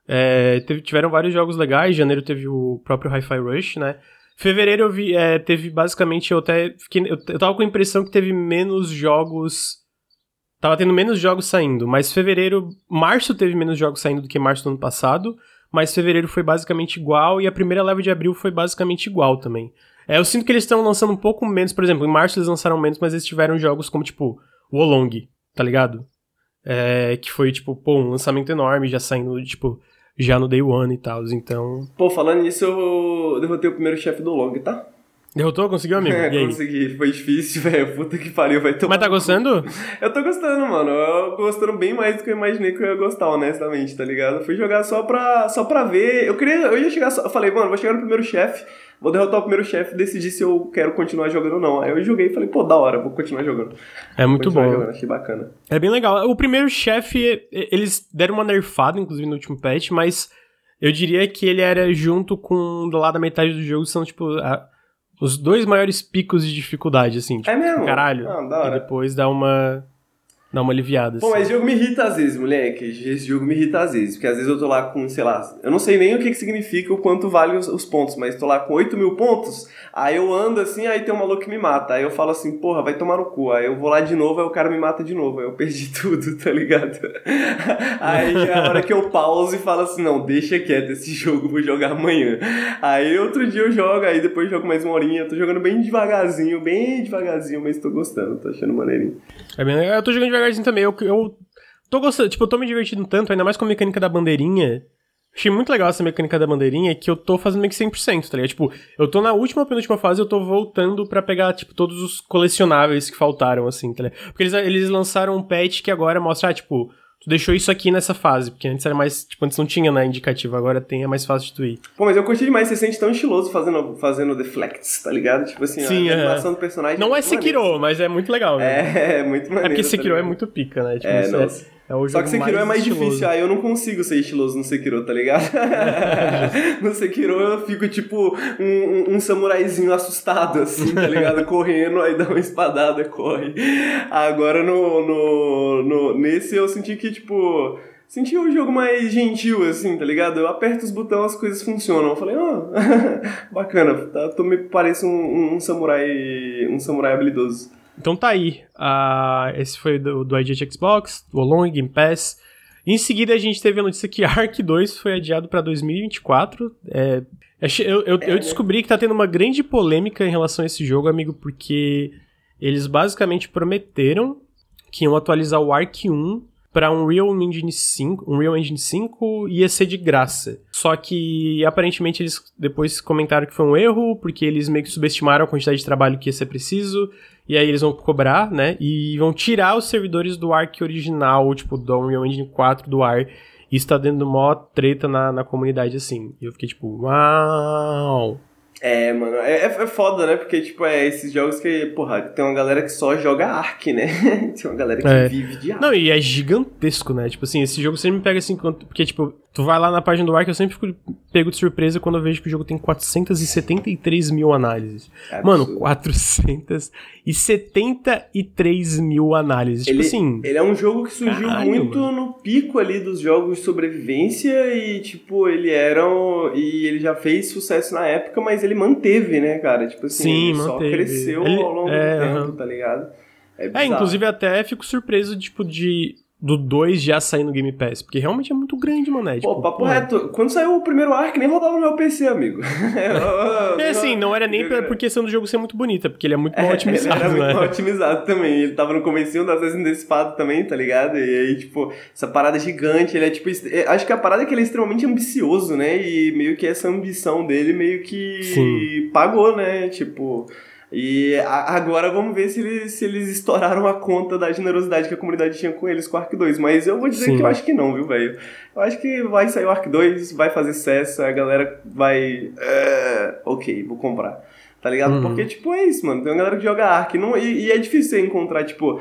É, teve, tiveram vários jogos legais, janeiro teve o próprio Hi-Fi Rush, né? Fevereiro eu vi, é, teve basicamente, eu até fiquei, eu, eu tava com a impressão que teve menos jogos, tava tendo menos jogos saindo, mas fevereiro, março teve menos jogos saindo do que março do ano passado, mas fevereiro foi basicamente igual e a primeira leva de abril foi basicamente igual também. É, eu sinto que eles estão lançando um pouco menos, por exemplo, em março eles lançaram menos, mas eles tiveram jogos como, tipo, o Olong, tá ligado? É, que foi, tipo, pô, um lançamento enorme, já saindo, tipo, já no Day One e tal, então... Pô, falando nisso, eu derrotei o primeiro chefe do Long, tá? Derrotou? Conseguiu, amigo? É, consegui. Foi difícil, velho. Puta que pariu, vai tomar. Mas tá gostando? Eu tô gostando, mano. Eu tô gostando bem mais do que eu imaginei que eu ia gostar, honestamente, tá ligado? fui jogar só pra, só pra ver. Eu queria. Eu ia chegar só. Eu falei, mano, vou chegar no primeiro chefe, vou derrotar o primeiro chefe e decidir se eu quero continuar jogando ou não. Aí eu joguei e falei, pô, da hora, vou continuar jogando. É muito bom. Jogando, achei bacana. É bem legal. O primeiro chefe, eles deram uma nerfada, inclusive, no último patch, mas eu diria que ele era junto com do lado da metade do jogo, são, tipo, a, os dois maiores picos de dificuldade, assim. Tipo, é mesmo? Caralho. Ah. E depois dá uma. Dá uma aliviada. Pô, assim. mas esse jogo me irrita às vezes, moleque. Esse jogo me irrita às vezes. Porque às vezes eu tô lá com, sei lá, eu não sei nem o que, que significa o quanto vale os, os pontos, mas tô lá com 8 mil pontos. Aí eu ando assim, aí tem um maluco que me mata. Aí eu falo assim, porra, vai tomar no cu. Aí eu vou lá de novo, aí o cara me mata de novo. Aí eu perdi tudo, tá ligado? aí é a hora que eu pauso e falo assim, não, deixa quieto esse jogo, vou jogar amanhã. Aí outro dia eu jogo, aí depois jogo mais uma horinha. Eu tô jogando bem devagarzinho, bem devagarzinho, mas tô gostando, tô achando maneirinho. É bem legal. Eu tô jogando devagarzinho também. Eu, eu tô gostando, tipo, eu tô me divertindo tanto, ainda mais com a mecânica da bandeirinha. Achei muito legal essa mecânica da bandeirinha que eu tô fazendo meio que 100%, tá ligado? Tipo, eu tô na última penúltima fase eu tô voltando para pegar, tipo, todos os colecionáveis que faltaram, assim, tá ligado? Porque eles, eles lançaram um patch que agora mostra, tipo, tu deixou isso aqui nessa fase, porque antes era mais, tipo, antes não tinha na indicativa, agora tem, é mais fácil de tu ir. Pô, mas eu curti demais, você sente tão estiloso fazendo, fazendo deflects, tá ligado? Tipo assim, Sim, a é. animação do personagem. Não é Sekiro, mas é muito legal, né? É, é muito maneiro. É porque tá Sekiro é ligado? muito pica, né? Tipo, É. é, é o Só jogo que Sekiro é mais estiloso. difícil, aí eu não consigo ser estiloso no Sekiro, tá ligado? no Sekiro eu fico tipo um, um, um samuraizinho assustado, assim, tá ligado? Correndo, aí dá uma espadada, corre. Agora no, no, no, nesse eu senti que, tipo, senti o jogo mais gentil, assim, tá ligado? Eu aperto os botões, as coisas funcionam. Eu falei, ó, bacana, tá, tô me parece um, um samurai, um samurai habilidoso. Então tá aí. Ah, esse foi do, do IGT Xbox, do Along, Game Pass. Em seguida, a gente teve a notícia que Ark 2 foi adiado pra 2024. É, achei- eu, eu, eu descobri que tá tendo uma grande polêmica em relação a esse jogo, amigo, porque eles basicamente prometeram que iam atualizar o Ark 1 para um Real Engine 5, um Real Engine 5 ia ser de graça. Só que aparentemente eles depois comentaram que foi um erro, porque eles meio que subestimaram a quantidade de trabalho que ia ser preciso, e aí eles vão cobrar, né? E vão tirar os servidores do Ark original, tipo, do Unreal Engine 4 do ar. E isso tá dando mó treta na, na comunidade, assim. E eu fiquei tipo, uau! É, mano, é, é é foda, né? Porque, tipo, é esses jogos que, porra, tem uma galera que só joga Ark, né? tem uma galera que É. vive de Ark. Não, e é gigantesco, né? Tipo assim, esse jogo sempre me pega assim, porque, tipo, tu vai lá na página do Ark, eu sempre fico pego de surpresa quando eu vejo que o jogo tem 473 mil análises. É Mano, absurdo. 473 mil análises. Ele, tipo assim. ele é um jogo que surgiu Caralho, muito mano. no pico ali dos jogos de sobrevivência e, tipo, ele era. um- E ele já fez sucesso na época, mas ele manteve, né, cara? Tipo assim, Sim, ele só manteve. cresceu Ele- ao longo é, do tempo, tá ligado? É, bizarro. inclusive até fico surpreso, tipo, de. Do 2 já sair no Game Pass, porque realmente é muito grande, mano. É, tipo, Pô, papo reto. Quando saiu o primeiro Ark, nem rodava no meu PC, amigo. é assim, não era nem por questão do jogo ser muito bonita, porque ele é muito mal otimizado, ele era né? muito mal otimizado também. Ele tava no comecinho das vezes antecipado também, tá ligado? E aí, tipo, essa parada gigante, ele é tipo... É, acho que a parada é que ele é extremamente ambicioso, né? E meio que essa ambição dele meio que Sim. pagou, né? Tipo... E agora vamos ver se eles, se eles estouraram a conta da generosidade que a comunidade tinha com eles com o Ark 2. Mas eu vou dizer Sim. que eu acho que não, viu, velho? Eu acho que vai sair o Ark 2, vai fazer sucesso, a galera vai. Uh, ok, vou comprar. Tá ligado? Uhum. Porque, tipo, é isso, mano. Tem uma galera que joga Ark. Não, e, e é difícil você encontrar, tipo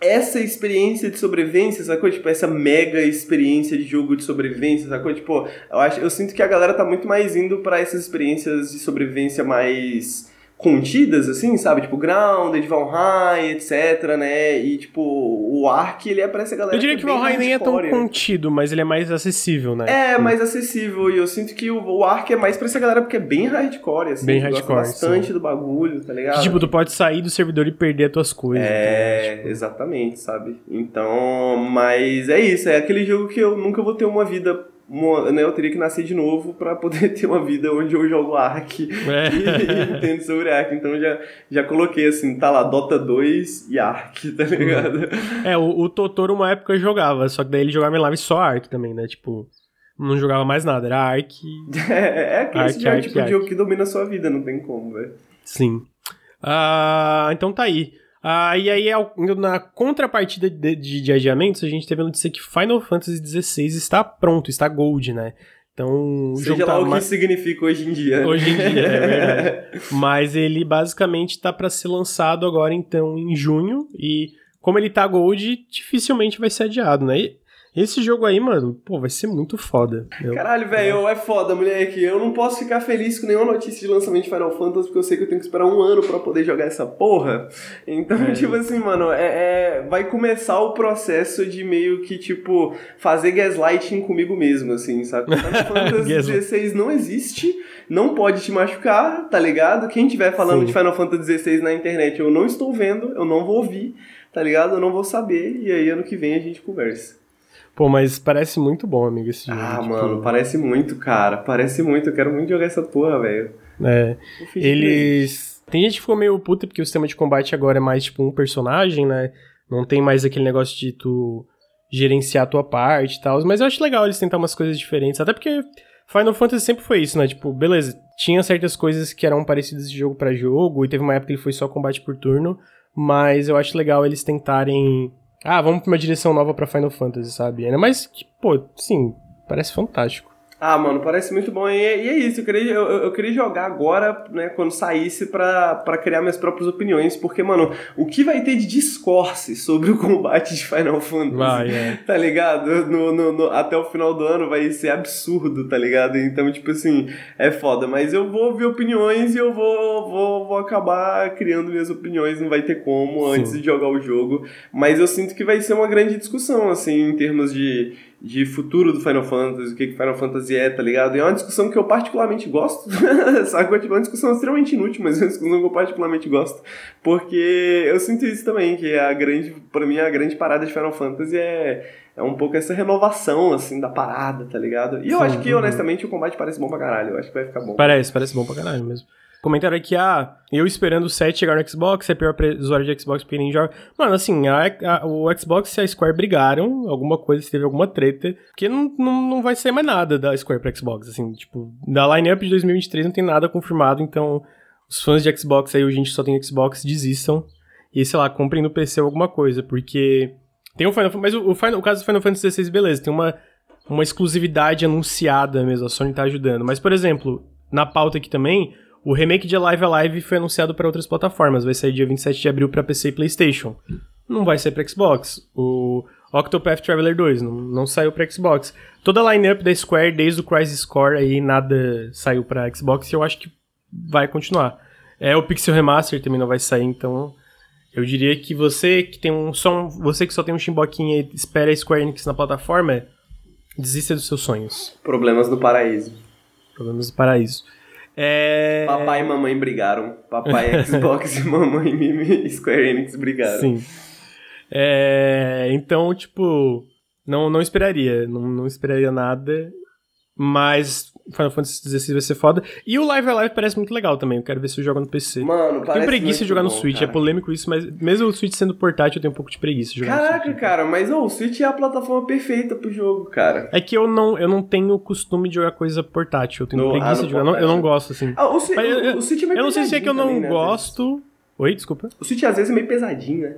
essa experiência de sobrevivência, sacou? Tipo, essa mega experiência de jogo de sobrevivência, sacou? Tipo, eu, acho, eu sinto que a galera tá muito mais indo para essas experiências de sobrevivência mais contidas, assim, sabe? Tipo, Grounded, Valheim, etc, né? E, tipo, o Ark, ele é pra essa galera Eu diria que, que Valheim nem é tão contido, mas ele é mais acessível, né? É, mais acessível. E eu sinto que o, o Ark é mais pra essa galera porque é bem hardcore, assim. Bem hardcore, bastante sim. do bagulho, tá ligado? Que, tipo, tu pode sair do servidor e perder as tuas coisas. É, então, tipo... exatamente, sabe? Então, mas é isso. É aquele jogo que eu nunca vou ter uma vida né, eu teria que nascer de novo para poder ter uma vida onde eu jogo Ark é. e, entendo sobre Ark. Então já, já coloquei assim, tá lá, Dota 2 e Ark, tá ligado? É, o, o Totoro uma época jogava, só que daí ele jogava em live só Ark também, né? Tipo, não jogava mais nada, era Ark. É, é aquele Ark, tipo, Ark, tipo Ark. de jogo que domina a sua vida, não tem como, velho. Sim. Uh, então tá aí. Ah, e aí, na contrapartida de, de, de, adiamentos, a gente teve a notícia que Final Fantasy XVI está pronto, está gold, né? Então, Seja jogo lá tá o que significa hoje em dia. Hoje em dia, é verdade. Mas ele basicamente está para ser lançado agora, então, em junho. E como ele tá gold, dificilmente vai ser adiado, né? E esse jogo aí, mano, pô, vai ser muito foda. Caralho, velho, é foda, moleque. Eu não posso ficar feliz com nenhuma notícia de lançamento de Final Fantasy, porque eu sei que eu tenho que esperar um ano para poder jogar essa porra. Então, é. tipo assim, mano, é, é, vai começar o processo de meio que, tipo, fazer gaslighting comigo mesmo, assim, sabe? Final Fantasy XVI não existe, não pode te machucar, tá ligado? Quem tiver falando Sim. de Final Fantasy XVI na internet, eu não estou vendo, eu não vou ouvir, tá ligado? Eu não vou saber, e aí ano que vem a gente conversa. Pô, mas parece muito bom, amigo, esse jogo. Ah, tipo... mano, parece muito, cara. Parece muito. Eu quero muito jogar essa porra, velho. É. Eles. Tem gente que ficou meio puta porque o sistema de combate agora é mais tipo um personagem, né? Não tem mais aquele negócio de tu gerenciar a tua parte e tal. Mas eu acho legal eles tentar umas coisas diferentes. Até porque Final Fantasy sempre foi isso, né? Tipo, beleza, tinha certas coisas que eram parecidas de jogo para jogo, e teve uma época que ele foi só combate por turno. Mas eu acho legal eles tentarem ah, vamos pra uma direção nova pra Final Fantasy, sabe? Ainda mais que, pô, sim, parece fantástico. Ah, mano, parece muito bom. E, é, e é isso, eu queria, eu, eu, queria jogar agora, né, quando saísse, pra, pra criar minhas próprias opiniões, porque, mano, o que vai ter de discourse sobre o combate de Final Fantasy, vai, é. tá ligado? No, no, no, até o final do ano vai ser absurdo, tá ligado? Então, tipo assim, é foda. Mas eu vou ouvir opiniões e eu vou, vou, vou acabar criando minhas opiniões, não vai ter como Sim. antes de jogar o jogo. Mas eu sinto que vai ser uma grande discussão, assim, em termos de de futuro do Final Fantasy, o que, que Final Fantasy é, tá ligado? E é uma discussão que eu particularmente gosto, sabe? É uma discussão extremamente inútil, mas é uma discussão que eu particularmente gosto, porque eu sinto isso também, que a grande, pra mim, a grande parada de Final Fantasy é, é um pouco essa renovação, assim, da parada, tá ligado? E eu Sim, acho que, uhum. honestamente, o combate parece bom pra caralho, eu acho que vai ficar bom. Parece, parece bom pra caralho mesmo. Comentaram aqui, ah, eu esperando o 7 chegar no Xbox, é pior pra usuário de Xbox porque nem joga. Mano, assim, a, a, o Xbox e a Square brigaram, alguma coisa, teve alguma treta, porque não, não, não vai sair mais nada da Square pra Xbox, assim, tipo, da lineup de 2023 não tem nada confirmado, então os fãs de Xbox aí, o gente só tem Xbox, desistam e, sei lá, comprem no PC alguma coisa, porque tem o Final mas o, o, Final, o caso do Final Fantasy XVI, beleza, tem uma, uma exclusividade anunciada mesmo, a Sony tá ajudando, mas, por exemplo, na pauta aqui também o remake de Alive Alive foi anunciado para outras plataformas, vai sair dia 27 de abril para PC e PlayStation. Não vai sair para Xbox. O Octopath Traveler 2 não, não saiu para Xbox. Toda a lineup da Square desde o Crisis Core aí nada saiu para Xbox e eu acho que vai continuar. É o Pixel Remaster também não vai sair, então eu diria que você que tem um só um, você que só tem um chimboquinho e espera a Square Enix na plataforma, desista dos seus sonhos. Problemas do paraíso. Problemas do paraíso. É... Papai e mamãe brigaram. Papai Xbox e mamãe Square Enix brigaram. Sim. É, então, tipo, não, não esperaria. Não, não esperaria nada. Mas Final Fantasy XVI vai ser foda. E o Live Alive parece muito legal também. Eu quero ver se eu jogo no PC. Mano, eu tenho preguiça de jogar bom, no Switch. Cara. É polêmico isso, mas mesmo o Switch sendo portátil, eu tenho um pouco de preguiça de jogar Caraca, no Switch. cara, mas oh, o Switch é a plataforma perfeita pro jogo, cara. É que eu não, eu não tenho o costume de jogar coisa portátil. Eu tenho No- preguiça ah, de jogar. Não- eu não gosto, assim. Ah, o, Switch- Mas eu- o, o Switch é meio Eu não sei se é que eu não também, né, gosto. Oi, desculpa. O Switch às vezes é meio pesadinho, né?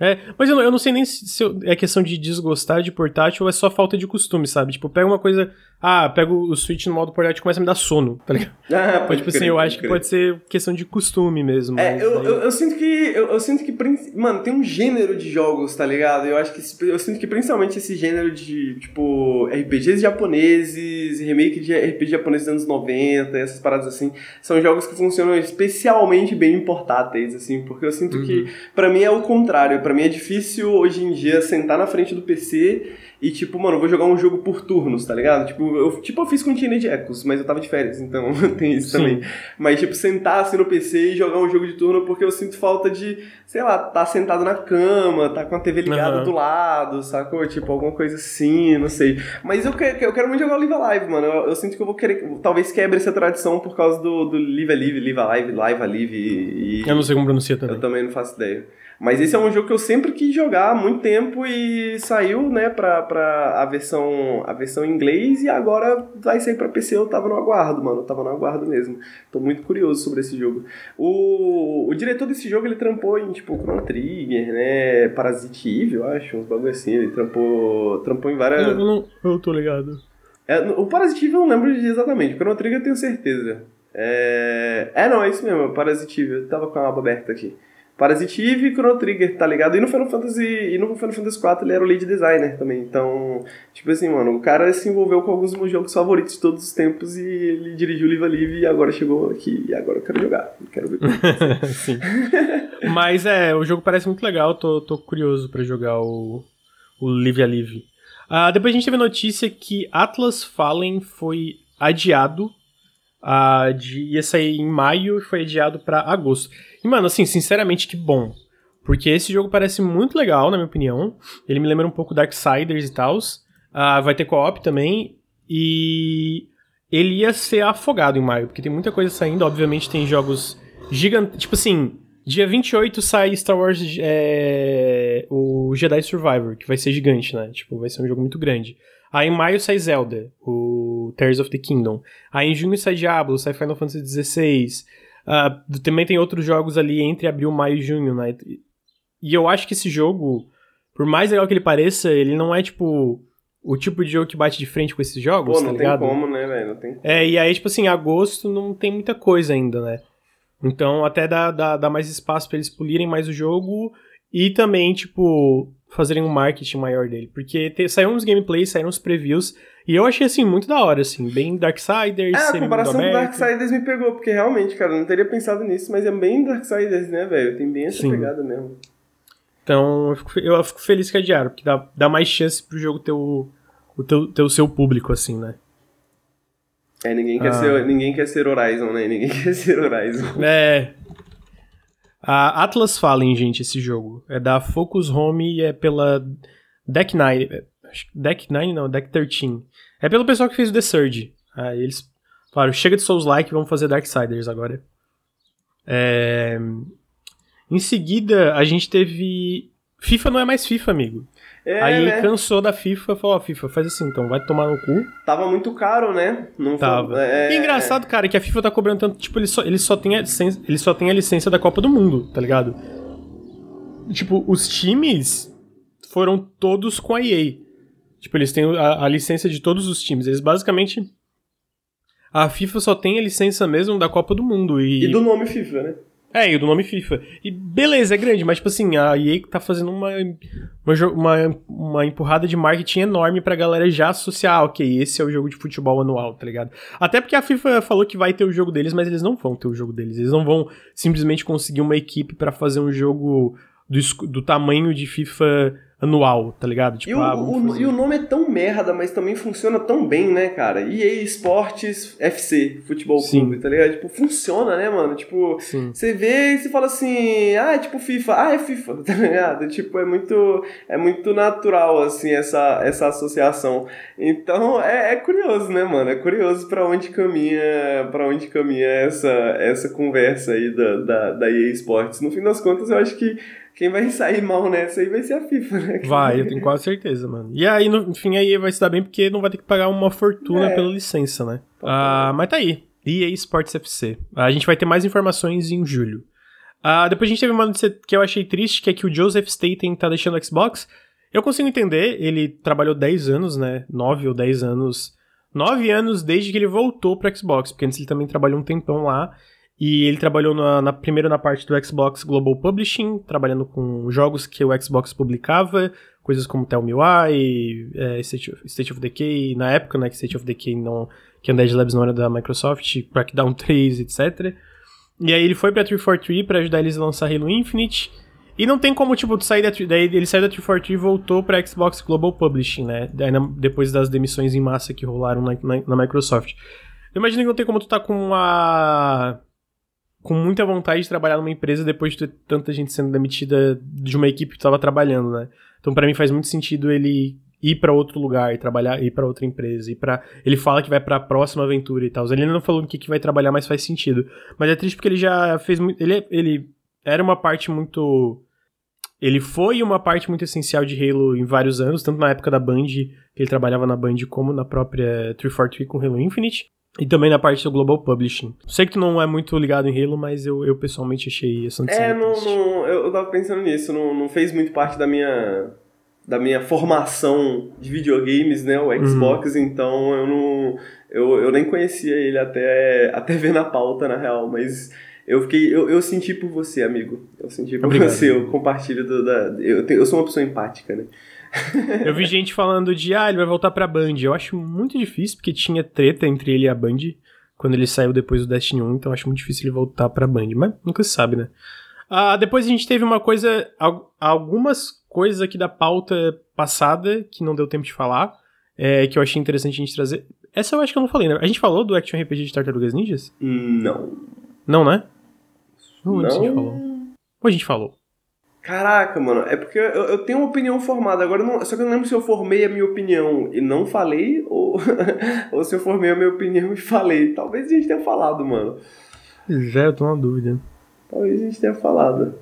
É, mas eu não, eu não sei nem se, se eu- é questão de desgostar de portátil ou é só falta de costume, sabe? Tipo, pega uma coisa. Ah, pego o Switch no modo portátil e começa a me dar sono, tá ligado? Ah, Mas, tipo assim, eu acho que pode ser questão de costume mesmo. É, eu, daí- eu, eu sinto que. Eu, eu sinto que. Mano, tem um gênero de jogos, tá ligado? Eu acho que. Eu sinto que principalmente esse gênero de, tipo, RPGs japoneses, remake de RPG japonês dos anos 90, essas paradas assim, são jogos que funcionam especialmente bem em portáteis, assim, porque eu sinto que, pra mim, é o contrário. Pra mim é difícil hoje em dia sentar na frente do PC e, tipo, mano, eu vou jogar um jogo por turnos, tá ligado? Tipo, eu, tipo, eu fiz com Teenage Echoes, mas eu tava de férias, então tem isso Sim. também. Mas, tipo, sentar assim no PC e jogar um jogo de turno porque eu sinto falta de, sei lá, tá sentado na cama, tá com a TV ligada Aham. do lado, sacou? Tipo, alguma coisa assim, não sei. Mas eu quero, eu quero muito jogar o Live Alive, mano. Eu, eu sinto que eu vou querer. Talvez quebre essa tradição por causa do, do Live Alive, Live Alive, Live Alive e. Eu não sei como pronuncia Eu também. também não faço ideia. Mas esse é um jogo que eu sempre quis jogar há muito tempo e saiu, né, pra, pra a versão a versão em inglês e agora vai sair pra PC. Eu tava no aguardo, mano. Eu tava no aguardo mesmo. Tô muito curioso sobre esse jogo. O, o diretor desse jogo, ele trampou em, tipo, Chrono Trigger, né, Parasite Eve, eu acho, uns bagulho assim. Ele trampou, trampou em várias... Eu, não, eu tô ligado. É, o Parasitive eu não lembro exatamente, o Chrono Trigger eu tenho certeza. É... é, não, é isso mesmo, Parasitive, eu tava com a aba aberta aqui. Parasitive e Chrono Trigger, tá ligado? E no Final Fantasy, e no Final Fantasy 4 ele era o lead designer também. Então, tipo assim, mano, o cara se envolveu com alguns dos meus jogos favoritos de todos os tempos e ele dirigiu o Live Live e agora chegou aqui e agora eu quero jogar. Quero ver é. Sim. Mas é, o jogo parece muito legal, tô, tô curioso pra jogar o, o Live a Live. Ah, depois a gente teve notícia que Atlas Fallen foi adiado. ah, de, ia sair em maio e foi adiado pra agosto. E, mano, assim, sinceramente, que bom. Porque esse jogo parece muito legal, na minha opinião. Ele me lembra um pouco Darksiders e tal. vai ter co-op também. E ele ia ser afogado em maio, porque tem muita coisa saindo. Obviamente tem jogos gigantes. Tipo assim, dia 28 sai Star Wars é, o Jedi Survivor, que vai ser gigante, né? Tipo, vai ser um jogo muito grande. Aí em maio sai Zelda, o Tears of the Kingdom. Aí em junho sai Diablo, sai Final Fantasy XVI. Ah, também tem outros jogos ali entre abril, maio e junho, né? E eu acho que esse jogo, por mais legal que ele pareça, ele não é tipo o tipo de jogo que bate de frente com esses jogos, Pô, tá não tem ligado? como, né, velho? Não tem É, e aí, tipo assim, agosto não tem muita coisa ainda, né? Então até dá, dá, dá mais espaço pra eles polirem mais o jogo e também, tipo, fazerem um marketing maior dele. Porque te, saíram uns gameplays, saíram uns previews, e eu achei, assim, muito da hora, assim, bem Darksiders, É, a comparação do. Darksiders me pegou, porque realmente, cara, eu não teria pensado nisso, mas é bem Darksiders, né, velho? Tem bem essa Sim. pegada mesmo. Então eu fico, eu fico feliz que adiaram, porque dá, dá mais chance pro jogo ter o, o teu, ter o seu público, assim, né? É, ninguém quer, Ah. ser, ninguém quer ser Horizon, né? Ninguém quer ser Horizon. É. A Atlas Fallen, gente, esse jogo. É da Focus Home e é pela Deck 9. é, Deck 9 não, Deck 13. É pelo pessoal que fez o The Surge. Aí eles falaram, chega de Souls-like, vamos fazer Darksiders agora. É... Em seguida, a gente teve... FIFA não é mais FIFA, amigo. É, Aí né? cansou da FIFA, falou, ó, FIFA, faz assim, então vai tomar no cu. Tava muito caro, né? Não Tava. Foi, é, E engraçado, cara, que a FIFA tá cobrando tanto, tipo, ele só, ele só, tem, a licença, ele só tem a licença da Copa do Mundo, tá ligado? Tipo, os times foram todos com a EA. Tipo, eles têm a, a licença de todos os times. Eles basicamente. A FIFA só tem a licença mesmo da Copa do Mundo. E, E do nome FIFA, né? É, e do nome FIFA. E beleza, é grande, mas tipo assim, a EA tá fazendo uma, uma, uma, uma empurrada de marketing enorme pra galera já associar, ok, esse é o jogo de futebol anual, tá ligado? Até porque a FIFA falou que vai ter o jogo deles, mas eles não vão ter o jogo deles. Eles não vão simplesmente conseguir uma equipe pra fazer um jogo do, do tamanho de FIFA anual, tá ligado? Tipo, e, o, ah, o- e o nome é tão merda, mas também funciona tão bem, né, cara? EA Sports FC, Futebol Sim. Clube, tá ligado? Tipo, funciona, né, mano? Tipo, Sim. você vê e você fala assim, ah, é tipo FIFA, ah, é FIFA, tá ligado? Tipo, é muito, é muito natural, assim, essa, essa associação. Então, é, é curioso, né, mano? É curioso pra onde caminha, para onde caminha essa, essa conversa aí da, da, da EA Sports. No fim das contas, eu acho que quem vai sair mal nessa aí vai ser a FIFA, né? Vai, eu tenho quase certeza, mano. E aí, no fim, aí vai se dar bem porque não vai ter que pagar uma fortuna É. pela licença, né? Ah, mas tá aí. EA Sports FC. A gente vai ter mais informações em julho. Ah, depois a gente teve uma notícia que eu achei triste, que é que o Joseph Staten tá deixando o Xbox. Eu consigo entender, ele trabalhou 10 anos, né? 9 ou 10 anos. 9 anos desde que ele voltou pro Xbox, porque antes ele também trabalhou um tempão lá. E ele trabalhou na, na- primeiro na parte do Xbox Global Publishing, trabalhando com jogos que o Xbox publicava, coisas como Tell Me Why, é, State, of, State of Decay, na época, né, que State of Decay não, que a Undead Labs não era da Microsoft, Crackdown 3, etc. E aí ele foi pra 343 pra ajudar eles a lançar Halo Infinite, e não tem como, tipo, sair da, daí ele saiu da 343 e voltou pra Xbox Global Publishing, né, depois das demissões em massa que rolaram na, na, na Microsoft. Eu imagino que não tem como tu tá com uma com muita vontade de trabalhar numa empresa depois de ter tanta gente sendo demitida de uma equipe que tava trabalhando, né? Então pra mim faz muito sentido ele ir pra outro lugar e trabalhar, ir pra outra empresa, ir para ele fala que vai pra próxima aventura e tal. Ele não falou no que que vai trabalhar, mas faz sentido. Mas é triste porque ele já fez muito, ele ele era uma parte muito ele foi uma parte muito essencial de Halo em vários anos, tanto na época da Band, que ele trabalhava na Band, como na própria 343 com Halo Infinite. E também na parte do Global Publishing. Sei que tu não é muito ligado em Halo, mas eu, eu pessoalmente achei essa notícia É, não, não, eu, eu tava pensando nisso, não, não fez muito parte da minha da minha formação de videogames, né, o Xbox, então eu não eu, eu nem conhecia ele até até ver na pauta na real, mas eu fiquei eu, eu senti por você, amigo. Eu senti por Obrigado. você, eu compartilho do, da eu, eu sou uma pessoa empática, né? Eu vi gente falando de, ah, ele vai voltar pra Band. Eu acho muito difícil, porque tinha treta entre ele e a Band quando ele saiu depois do Destiny 1, então eu acho muito difícil ele voltar pra Band. Mas nunca se sabe, né? Ah, depois a gente teve uma coisa, al- algumas coisas aqui da pauta passada que não deu tempo de falar, é, que eu achei interessante a gente trazer. Essa eu acho que eu não falei, né? A gente falou do Action RPG de Tartarugas Ninjas? Não. Não, né? Onde a gente Não. falou? Ou a gente falou? Caraca, mano, é porque eu, eu tenho uma opinião formada, agora não, só que eu não lembro se eu formei a minha opinião e não falei, ou, ou se eu formei a minha opinião e falei. Talvez a gente tenha falado, mano. Pois é, eu tô na dúvida. Talvez a gente tenha falado.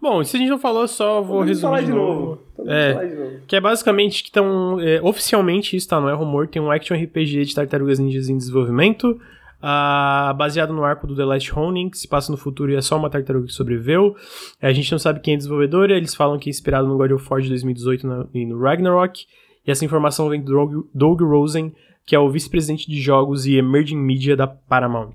Bom, se a gente não falou, só vou Vamos resumir falar de de novo. novo. É. falar de novo. Que é basicamente que estão. oficialmente, isso tá, não é rumor, tem um action RPG de Tartarugas Ninjas em desenvolvimento. Ah, baseado no arco do The Last Ronin, que se passa no futuro e é só uma tartaruga que sobreviveu. É, a gente não sabe quem é a desenvolvedora, eles falam que é inspirado no God of War de 2018 na- e no Ragnarok. E essa informação vem do Doug, Doug Rosen, que é o vice-presidente de jogos e emerging media da Paramount.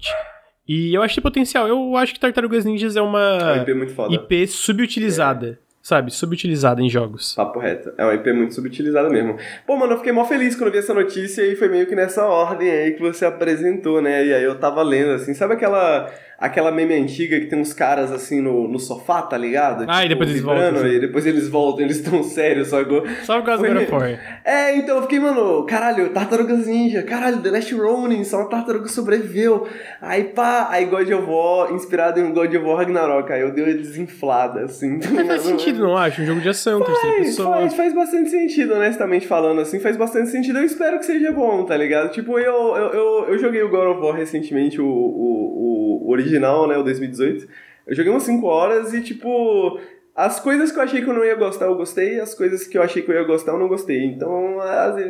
E eu acho que tem potencial. Eu acho que Tartarugas Ninjas é É uma uma IP muito foda. IP subutilizada. Sabe? Subutilizada em jogos. Papo reto. É uma IP muito subutilizada mesmo. Pô, mano, eu fiquei mó feliz quando vi essa notícia e foi meio que nessa ordem aí que você apresentou, né? E aí eu tava lendo, assim, sabe aquela, aquela meme antiga que tem uns caras, assim, no, no sofá, tá ligado? Ah, e depois eles voltam, assim. E depois eles voltam, eles estão sérios, sacou? Só por causa do Foi. É, então eu fiquei, mano, caralho, Tartarugas Ninja, caralho, The Last Ronin, só uma tartaruga sobreviveu. Aí pá, aí God of War, inspirado em God of War Ragnarok, aí eu dei uma desinflada, assim. Mas faz sentido, não acho? Um jogo de ação, terceira Faz, pessoa. faz, faz bastante sentido, honestamente falando, assim, faz bastante sentido. Eu espero que seja bom, tá ligado? Tipo, eu, eu, eu, eu joguei o God of War recentemente, o, o, o original, né, o 2018. Eu joguei umas 5 horas e, tipo, as coisas que eu achei que eu não ia gostar, eu gostei, as coisas que eu achei que eu ia gostar, eu não gostei. Então,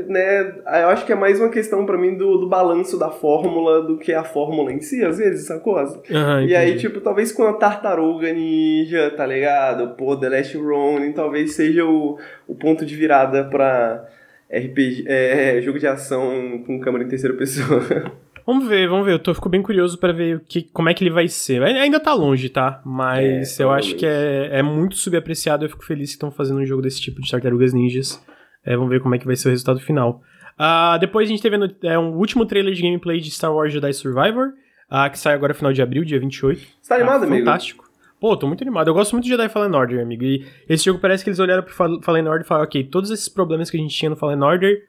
né, eu acho que é mais uma questão pra mim do, do balanço da fórmula do que a fórmula em si, às vezes, sacou? Aham, E aí, tipo, talvez com a tartaruga ninja, tá ligado? Pô, The Last Ronin, talvez seja o, o ponto de virada pra RPG, é, jogo de ação com câmera em terceira pessoa. Vamos ver, vamos ver. Eu tô, fico bem curioso pra ver o que, como é que ele vai ser. Ai- Ainda tá longe, tá? Mas É, eu acho provavelmente. que é, é muito subapreciado. Eu fico feliz que estão fazendo um jogo desse tipo de Tartarugas Ninjas. É, vamos ver como é que vai ser o resultado final. Ah, depois a gente teve no- é, um último trailer de gameplay de Star Wars Jedi Survivor, ah, que sai agora no final de abril, dia 28. Você tá animado, Ah, amigo? Fantástico. Pô, tô muito animado. Eu gosto muito de Jedi Fallen Order, amigo. E esse jogo parece que eles olharam pro Fallen Order e falaram, ok, todos esses problemas que a gente tinha no Fallen Order,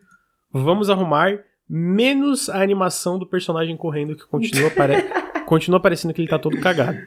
vamos arrumar, menos a animação do personagem correndo que continua, pare... continua parecendo que ele tá todo cagado.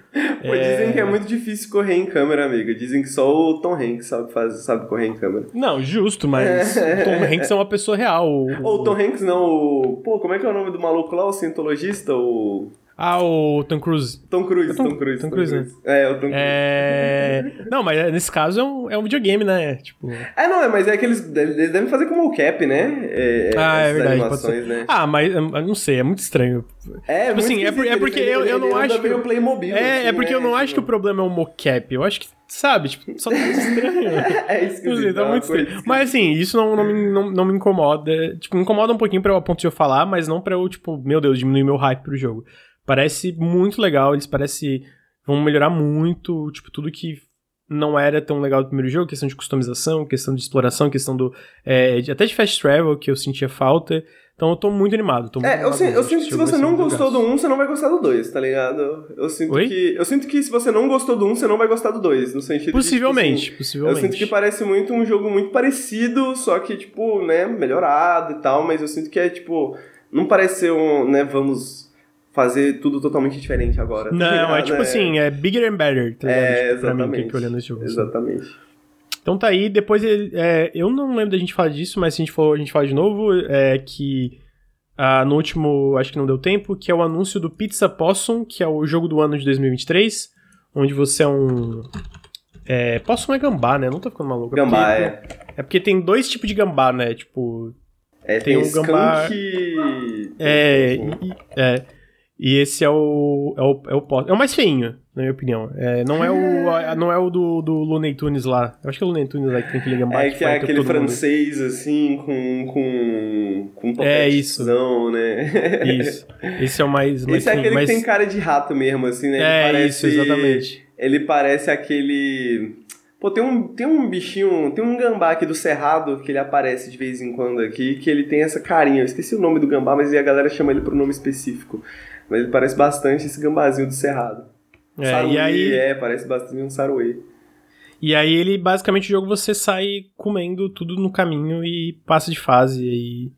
Pô, é... dizem que é muito difícil correr em câmera, amiga. Dizem que só o Tom Hanks sabe, faz, sabe correr em câmera. Não, justo, mas o Tom Hanks é uma pessoa real. Ou o Tom Hanks não, o... Pô, como é que é o nome do maluco lá, o cientologista? O... Ah, o Tom Cruise. Tom Cruise, é Tom, Tom, Cruise. Tom, Tom Cruise, Cruise, né? É, o Tom Cruise. É... Não, mas nesse caso é um, é um videogame, né? Tipo... É, não, é, mas é que eles, devem fazer como o Cap, né? É, ah, é verdade. Animações, né? Ah, mas eu não sei, é muito estranho. É, tipo assim, é, por, é porque eu, eu não acho. Que... Playmobil, é, assim, é porque né? eu não acho que o problema é o mocap. Eu acho que, sabe, tipo, só tá estranho. é esquisito. Tá muito estranho. Mas assim, isso não, não, me, não, não me incomoda. Tipo, me incomoda um pouquinho pra eu, a ponto de eu falar, mas não pra eu, tipo, meu Deus, diminuir meu hype pro jogo. Parece muito legal, eles parecem vão melhorar muito, tipo, tudo que não era tão legal do primeiro jogo, questão de customização, questão de exploração, questão do. É, até de fast travel, que eu sentia falta. Então eu tô muito animado. Tô muito é, animado eu, sinto, eu sinto que se você não gostou do 1, você não vai gostar do 2, tá ligado? Eu sinto Oi? que. Eu sinto que se você não gostou do 1, você não vai gostar do 2. No sentido possivelmente, tipo, assim, possivelmente. Eu sinto que parece muito um jogo muito parecido, só que, tipo, né, melhorado e tal, mas eu sinto que é, tipo. Não parece ser um, né, vamos fazer tudo totalmente diferente agora. Tá não, é tipo é... assim, é bigger and better, tá É, tipo, exatamente. Mim, que olhando esse jogo. Assim. Exatamente. Assim. Então tá aí, depois ele, é, eu não lembro da gente falar disso, mas se a gente for, a gente fala de novo, é que ah, no último, acho que não deu tempo, que é o anúncio do Pizza Possum, que é o jogo do ano de 2023, onde você é um... É, Possum é gambá, né? Não tô ficando maluco. É gambá, é. Porque, é. É porque tem dois tipos de gambá, né? Tipo... É, tem, tem um gambá... Skunk... É, e, é... E esse é o. É o, é o, é o mais feinho, na minha opinião. É, não é o, não é o do, do Looney Tunes lá. Eu acho que é o Looney Tunes lá que tem aquele gambá. É que é aquele francês, mundo. assim, com. com. com é isso. né? Isso. Esse é o mais. mais esse é aquele que tem cara de rato mesmo, assim, né? Ele é parece, isso, exatamente. Ele parece aquele. Pô, tem um, tem um bichinho, tem um gambá aqui do Cerrado que ele aparece de vez em quando aqui, que ele tem essa carinha. Eu esqueci o nome do gambá, mas a galera chama ele por um nome específico. Mas ele parece bastante esse gambazinho do Cerrado. É, e aí... é, parece bastante um saruê. E aí ele, basicamente, o jogo você sai comendo tudo no caminho e passa de fase e...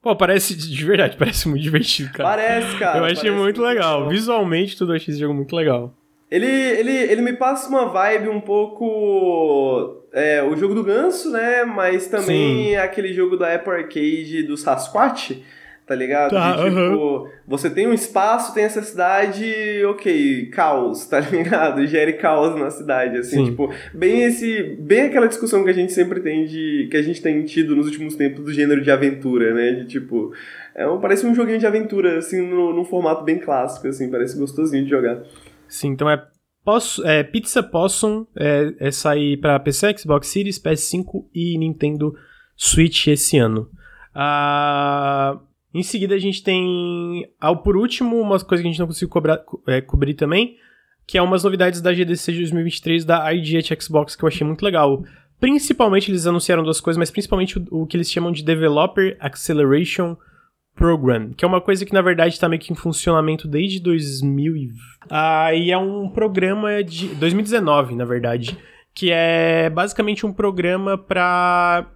Pô, parece, de verdade, parece muito divertido, cara. Parece, cara. Eu achei muito, muito legal. Visualmente, tudo eu achei esse jogo muito legal. Ele, ele, ele me passa uma vibe um pouco. É, o jogo do ganso, né? Mas também Sim. aquele jogo da Apple Arcade do Sasquatch tá ligado? Tá, de, tipo, você tem um espaço, tem essa cidade, ok, caos, tá ligado? Gere caos na cidade, assim, Sim. tipo, bem esse, bem aquela discussão que a gente sempre tem de, que a gente tem tido nos últimos tempos do gênero de aventura, né? De tipo, é parece um joguinho de aventura, assim, no, num formato bem clássico, assim, parece gostosinho de jogar. Sim, então é Posso, é, Pizza Possum é, é sair para PC, Xbox Series, PS5 e Nintendo Switch esse ano. Ah, em seguida, a gente tem, ao por último, uma coisa que a gente não conseguiu cobrar, é, cobrir também, que é umas novidades da GDC de 2023 da IGH Xbox que eu achei muito legal. Principalmente, eles anunciaram duas coisas, mas principalmente o, o que eles chamam de Developer Acceleration Program, que é uma coisa que na verdade está meio que em funcionamento desde 2000 e... Ah, e é um programa de 2019, na verdade, que é basicamente um programa para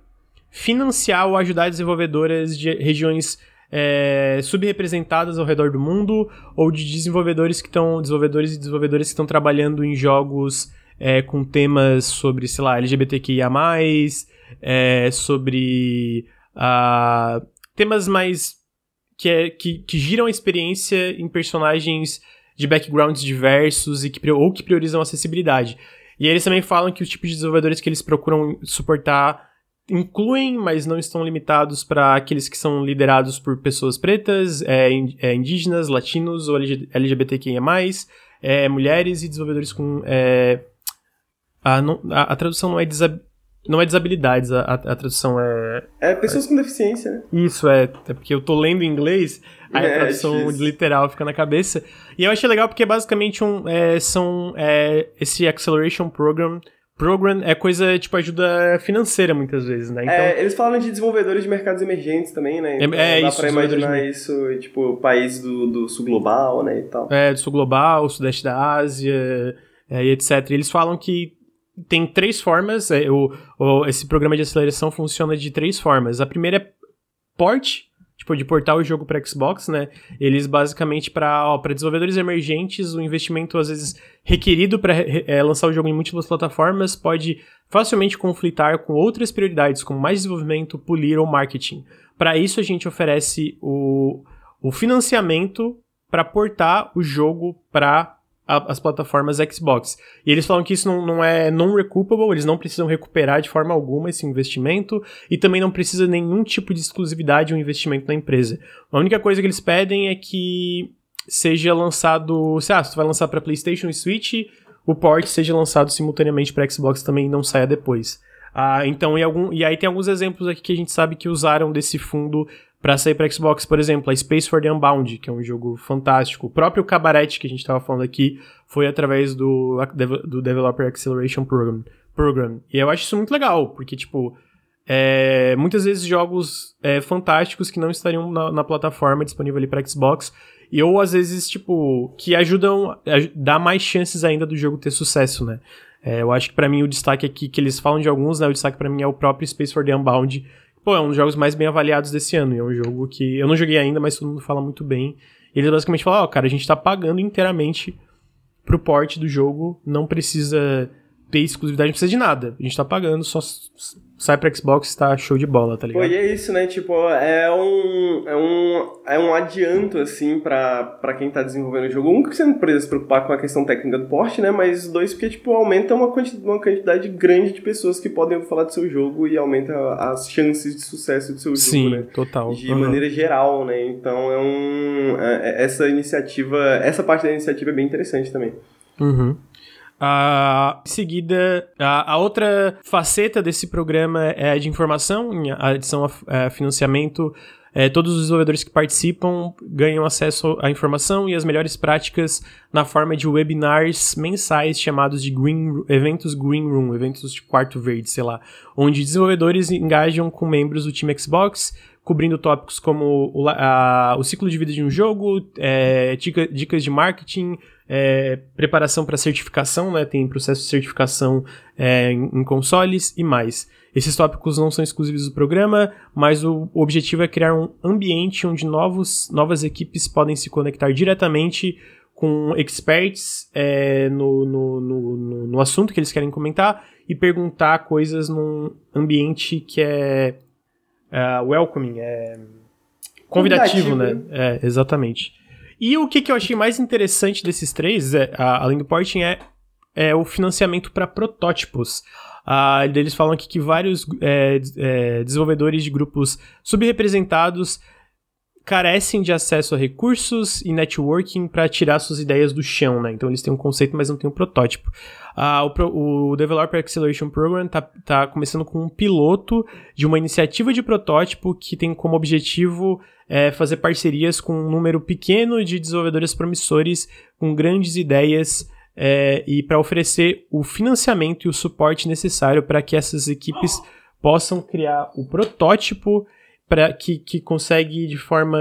financiar ou ajudar desenvolvedoras de regiões é, subrepresentadas ao redor do mundo ou de desenvolvedores que estão desenvolvedores e desenvolvedoras que estão trabalhando em jogos é, com temas sobre, sei lá, LGBTQIA+, é, sobre uh, temas mais que, é, que, que giram a experiência em personagens de backgrounds diversos e que, ou que priorizam acessibilidade. E eles também falam que os tipos de desenvolvedores que eles procuram suportar incluem, mas não estão limitados para aqueles que são liderados por pessoas pretas, é, é, indígenas, latinos ou LGBTQIA+, é, mulheres e desenvolvedores com... É, a, a, a, tradução não é, desab, não é desabilidades, a, a, tradução é... É pessoas com deficiência, né? Isso, é, é porque eu tô lendo em inglês, aí a é, tradução literal fica na cabeça. E eu achei legal porque basicamente um, é, são é, esse Acceleration Program Program é coisa, tipo, ajuda financeira muitas vezes, né? Então, é, eles falam de desenvolvedores de mercados emergentes também, né? Então, é, dá isso, pra imaginar de... isso, tipo, país do, do sul global, né, e tal. É, do sul global, sudeste da Ásia, é, e etc. Eles falam que tem três formas, é, o, o, esse programa de aceleração funciona de três formas. A primeira é port, tipo, de portar o jogo para Xbox, né? Eles basicamente para desenvolvedores emergentes, o investimento às vezes requerido para é, lançar o jogo em múltiplas plataformas pode facilmente conflitar com outras prioridades, como mais desenvolvimento, polir ou marketing. Para isso a gente oferece o, o financiamento para portar o jogo para as plataformas Xbox. E eles falam que isso não, não é non-recoupable, eles não precisam recuperar de forma alguma esse investimento e também não precisa nenhum tipo de exclusividade ou investimento na empresa. A única coisa que eles pedem é que seja lançado, se ah, se tu vai lançar para PlayStation e Switch, o port seja lançado simultaneamente para Xbox também e não saia depois. Ah, então, e, algum, e aí tem alguns exemplos aqui que a gente sabe que usaram desse fundo para sair para Xbox, por exemplo, a Space for the Unbound, que é um jogo fantástico. O próprio Cabaret, que a gente estava falando aqui, foi através do, do Developer Acceleration Program. Program. E eu acho isso muito legal, porque, tipo, é, muitas vezes jogos é, fantásticos que não estariam na, na plataforma disponível ali para Xbox, e ou às vezes, tipo, que ajudam a dar mais chances ainda do jogo ter sucesso, né? É, eu acho que para mim o destaque aqui, que eles falam de alguns, né? O destaque para mim é o próprio Space for the Unbound, pô, é um dos jogos mais bem avaliados desse ano. E é um jogo que eu não joguei ainda, mas todo mundo fala muito bem. E eles basicamente falam, ó, oh, cara, a gente tá pagando inteiramente pro porte do jogo, não precisa ter exclusividade, não precisa de nada. A gente tá pagando, só sai pra Xbox tá show de bola, tá ligado? Pô, e é isso, né? Tipo, é um, é um, é um adianto, assim, pra, pra quem tá desenvolvendo o jogo. Um, que você não precisa se preocupar com a questão técnica do porte, né? Mas dois, porque, tipo, aumenta uma quantidade, uma quantidade grande de pessoas que podem falar do seu jogo e aumenta as chances de sucesso do seu Sim, jogo, né? total. De uhum. maneira geral, né? Então, é um... É, é, essa iniciativa... Essa parte da iniciativa é bem interessante também. Uhum. Uh, em seguida, a, a, outra faceta desse programa é a de informação, adição a, a financiamento. É, todos os desenvolvedores que participam ganham acesso à informação e às melhores práticas na forma de webinars mensais chamados de green, eventos Green Room, eventos de quarto verde, sei lá, onde desenvolvedores engajam com membros do time Xbox, cobrindo tópicos como o, a, o ciclo de vida de um jogo, é, dica, dicas de marketing, é, preparação para certificação, né? Tem processo de certificação é, em, em, consoles e mais. Esses tópicos não são exclusivos do programa, mas o, objetivo é criar um ambiente onde novos, novas equipes podem se conectar diretamente com experts é, no, no, no, no, assunto que eles querem comentar e perguntar coisas num ambiente que é uh, welcoming, é convidativo, convidativo né? né? É, exatamente. E o que, que eu achei mais interessante desses três, é, a, além do porting, é, é o financiamento para protótipos. Ah, eles falam aqui que vários é, é, desenvolvedores de grupos subrepresentados carecem de acesso a recursos e networking para tirar suas ideias do chão, né? Então eles têm um conceito, mas não têm um protótipo. Ah, o, o, Developer Acceleration Program está tá começando com um piloto de uma iniciativa de protótipo que tem como objetivo é, fazer parcerias com um número pequeno de desenvolvedores promissores com grandes ideias é, e para oferecer o financiamento e o suporte necessário para que essas equipes possam criar o protótipo para que, que consegue de forma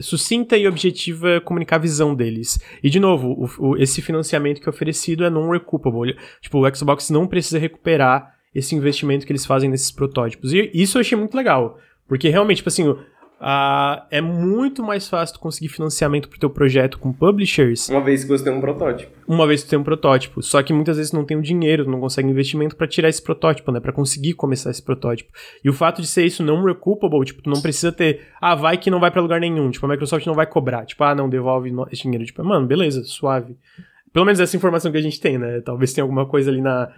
sucinta e objetiva comunicar a visão deles. E, de novo, o, o, esse financiamento que é oferecido é non-recoupable. Tipo, o Xbox não precisa recuperar esse investimento que eles fazem nesses protótipos. E isso eu achei muito legal. Porque realmente, tipo assim, Uh, é muito mais fácil conseguir financiamento pro teu projeto com publishers. Uma vez que você tem um protótipo. Uma vez que tu tem um protótipo. Só que muitas vezes não tem o dinheiro, não consegue investimento para tirar esse protótipo, né? Para conseguir começar esse protótipo. E o fato de ser isso não recoupable, tipo, tu não precisa ter, ah, vai que não vai para lugar nenhum. Tipo, a Microsoft não vai cobrar. Tipo, ah, não, devolve esse dinheiro. Tipo, mano, beleza, suave. Pelo menos essa informação que a gente tem, né? Talvez tenha alguma coisa ali na,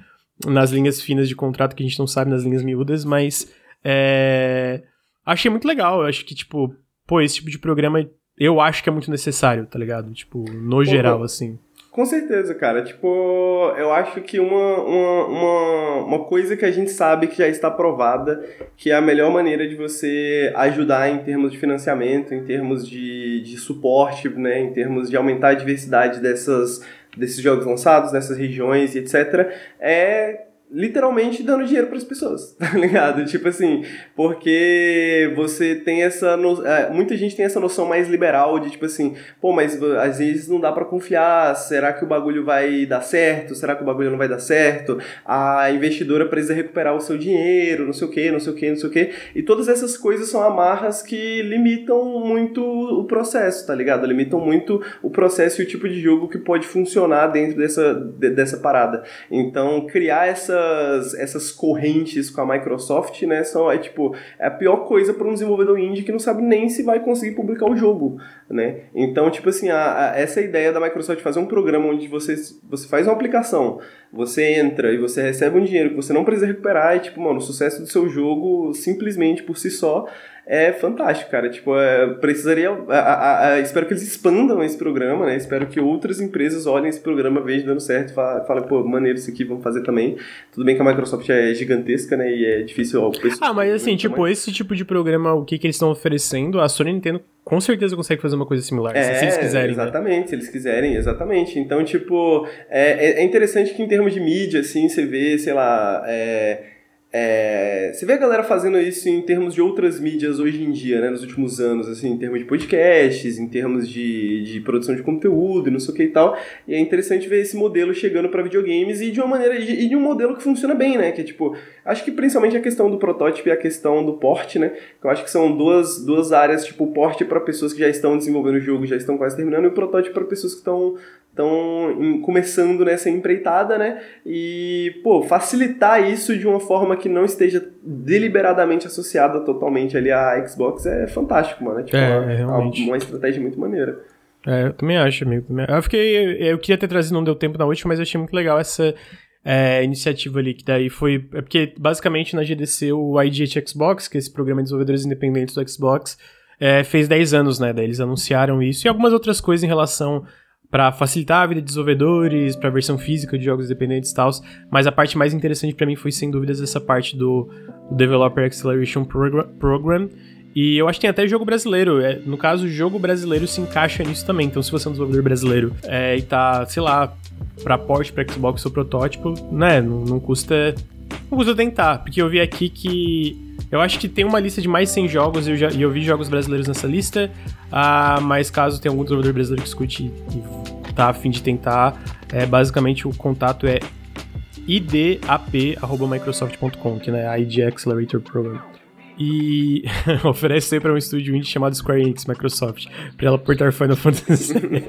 nas linhas finas de contrato que a gente não sabe, nas linhas miúdas, mas. É achei muito legal. Eu acho que, tipo, pô, esse tipo de programa eu acho que é muito necessário, tá ligado? Tipo, no pô, geral, assim. Com certeza, cara. Tipo, eu acho que uma, uma, uma, uma, coisa que a gente sabe que já está provada, que é a melhor maneira de você ajudar em termos de financiamento, em termos de, de suporte, né, em termos de aumentar a diversidade dessas, desses jogos lançados, nessas regiões e etc., é literalmente dando dinheiro para as pessoas, tá ligado? Tipo assim, porque você tem essa. No... É, muita gente tem essa noção mais liberal de tipo assim, pô, mas às vezes não dá para confiar, será que o bagulho vai dar certo? Será que o bagulho não vai dar certo? A investidora precisa recuperar o seu dinheiro, não sei o que, não sei o que, não sei o que. E todas essas coisas são amarras que limitam muito o processo, tá ligado? Limitam muito o processo e o tipo de jogo que pode funcionar dentro dessa, dessa parada. Então, criar essas, essas correntes com a Microsoft, né, são, é tipo, é a pior coisa para um desenvolvedor indie que não sabe nem se vai conseguir publicar o jogo, né? Então, tipo assim, a, a, essa ideia da Microsoft fazer um programa onde você, você faz uma aplicação, você entra e você recebe um dinheiro que você não precisa recuperar e, tipo, mano, o sucesso do seu jogo simplesmente por si só é fantástico, cara. Tipo, é, precisaria. A, a, a, espero que eles expandam esse programa, né? Espero que outras empresas olhem esse programa, vejam dando certo e falem, pô, maneiro isso aqui, vamos fazer também. Tudo bem que a Microsoft é gigantesca, né? E é difícil. Ó, ah, mas assim, tipo, tamanho. esse tipo de programa, o que, que eles estão oferecendo, a Sony Nintendo com certeza consegue fazer uma coisa similar, é, se eles quiserem. Né? Exatamente, né? se eles quiserem, exatamente. Então, tipo, é, é interessante que em termos de mídia, assim, você vê, sei lá. É, é, você vê a galera fazendo isso em termos de outras mídias hoje em dia, né, nos últimos anos, assim, em termos de podcasts, em termos de, de produção de conteúdo não sei o que e tal. E é interessante ver esse modelo chegando para videogames e de uma maneira e de um modelo que funciona bem, né? Que é tipo, acho que principalmente a questão do protótipo e a questão do porte, né? Que eu acho que são duas, duas áreas, tipo, o porte para pessoas que já estão desenvolvendo o jogo, já estão quase terminando, e o protótipo para pessoas que estão estão começando nessa empreitada, né? E, pô, facilitar isso de uma forma que não esteja deliberadamente associada totalmente ali à Xbox é fantástico, mano. É, tipo, é, uma, é uma, uma, estratégia muito maneira. É, eu também acho, amigo. Eu fiquei. Eu queria ter trazido, não deu tempo na última, mas eu achei muito legal essa é, iniciativa ali, que daí foi. É porque basicamente na GDC o IDH Xbox, que é esse programa de desenvolvedores independentes do Xbox, é, fez 10 anos, né? Daí eles anunciaram isso e algumas outras coisas em relação para facilitar a vida de desenvolvedores, para versão física de jogos independentes e tal. Mas a parte mais interessante para mim foi sem dúvidas essa parte do, Developer Acceleration Program. E eu acho que tem até jogo brasileiro. É, no caso, o jogo brasileiro se encaixa nisso também. Então, se você é um desenvolvedor brasileiro é, e tá, sei lá, pra porte pra Xbox ou protótipo, né? Não, não custa. Não custa tentar. Porque eu vi aqui que eu acho que tem uma lista de mais 100 jogos e eu, já, e eu vi jogos brasileiros nessa lista. Ah, mas caso tenha algum desenvolvedor brasileiro que escute e tá a fim de tentar, é, basicamente o contato é idap.microsoft.com, que é a ID Accelerator Program. E oferece para um estúdio indie chamado Square Enix Microsoft, para ela portar Final Fantasy VII.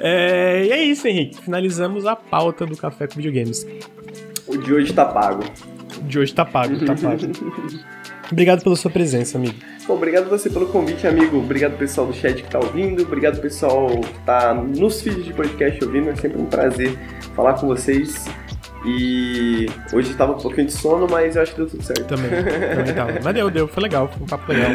é, e é isso, Henrique. Finalizamos a pauta do Café com Videogames. O de hoje tá pago. O de hoje tá pago, tá pago. Obrigado pela sua presença, amigo. Bom, obrigado você pelo convite, amigo. Obrigado pessoal do chat que tá ouvindo. Obrigado pessoal que tá nos feeds de podcast ouvindo. É sempre um prazer falar com vocês. E hoje tava um pouquinho de sono, mas eu acho que deu tudo certo. Também, também tava. Mas deu, deu, foi legal, foi um papo legal.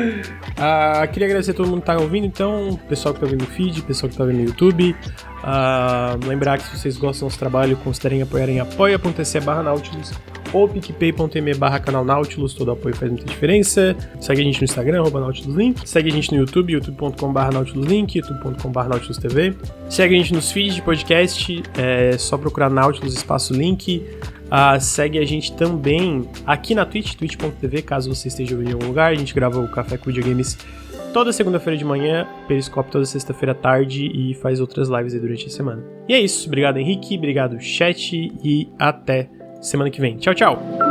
Ah, queria agradecer a todo mundo que tá ouvindo, então, pessoal que tá ouvindo no feed, pessoal que tá ouvindo no YouTube. Ah, lembrar que se vocês gostam do nosso trabalho, considerem apoiar em apoia.se barra Nautilus ou picpay.me barra canal Nautilus, todo apoio faz muita diferença. Segue a gente no Instagram, arroba Nautilus Link. Segue a gente no YouTube, youtube.com barra Nautilus Link, youtube.com barra Nautilus TV. Segue a gente nos feeds de podcast, é só procurar Nautilus Espaço Link. Uh, segue a gente também aqui na Twitch, twitch.tv, caso você esteja em algum lugar. A gente grava o Café com Videogames toda segunda-feira de manhã, Periscope toda sexta-feira à tarde e faz outras lives aí durante a semana. E é isso. Obrigado, Henrique. Obrigado, chat. E até semana que vem. Tchau, tchau!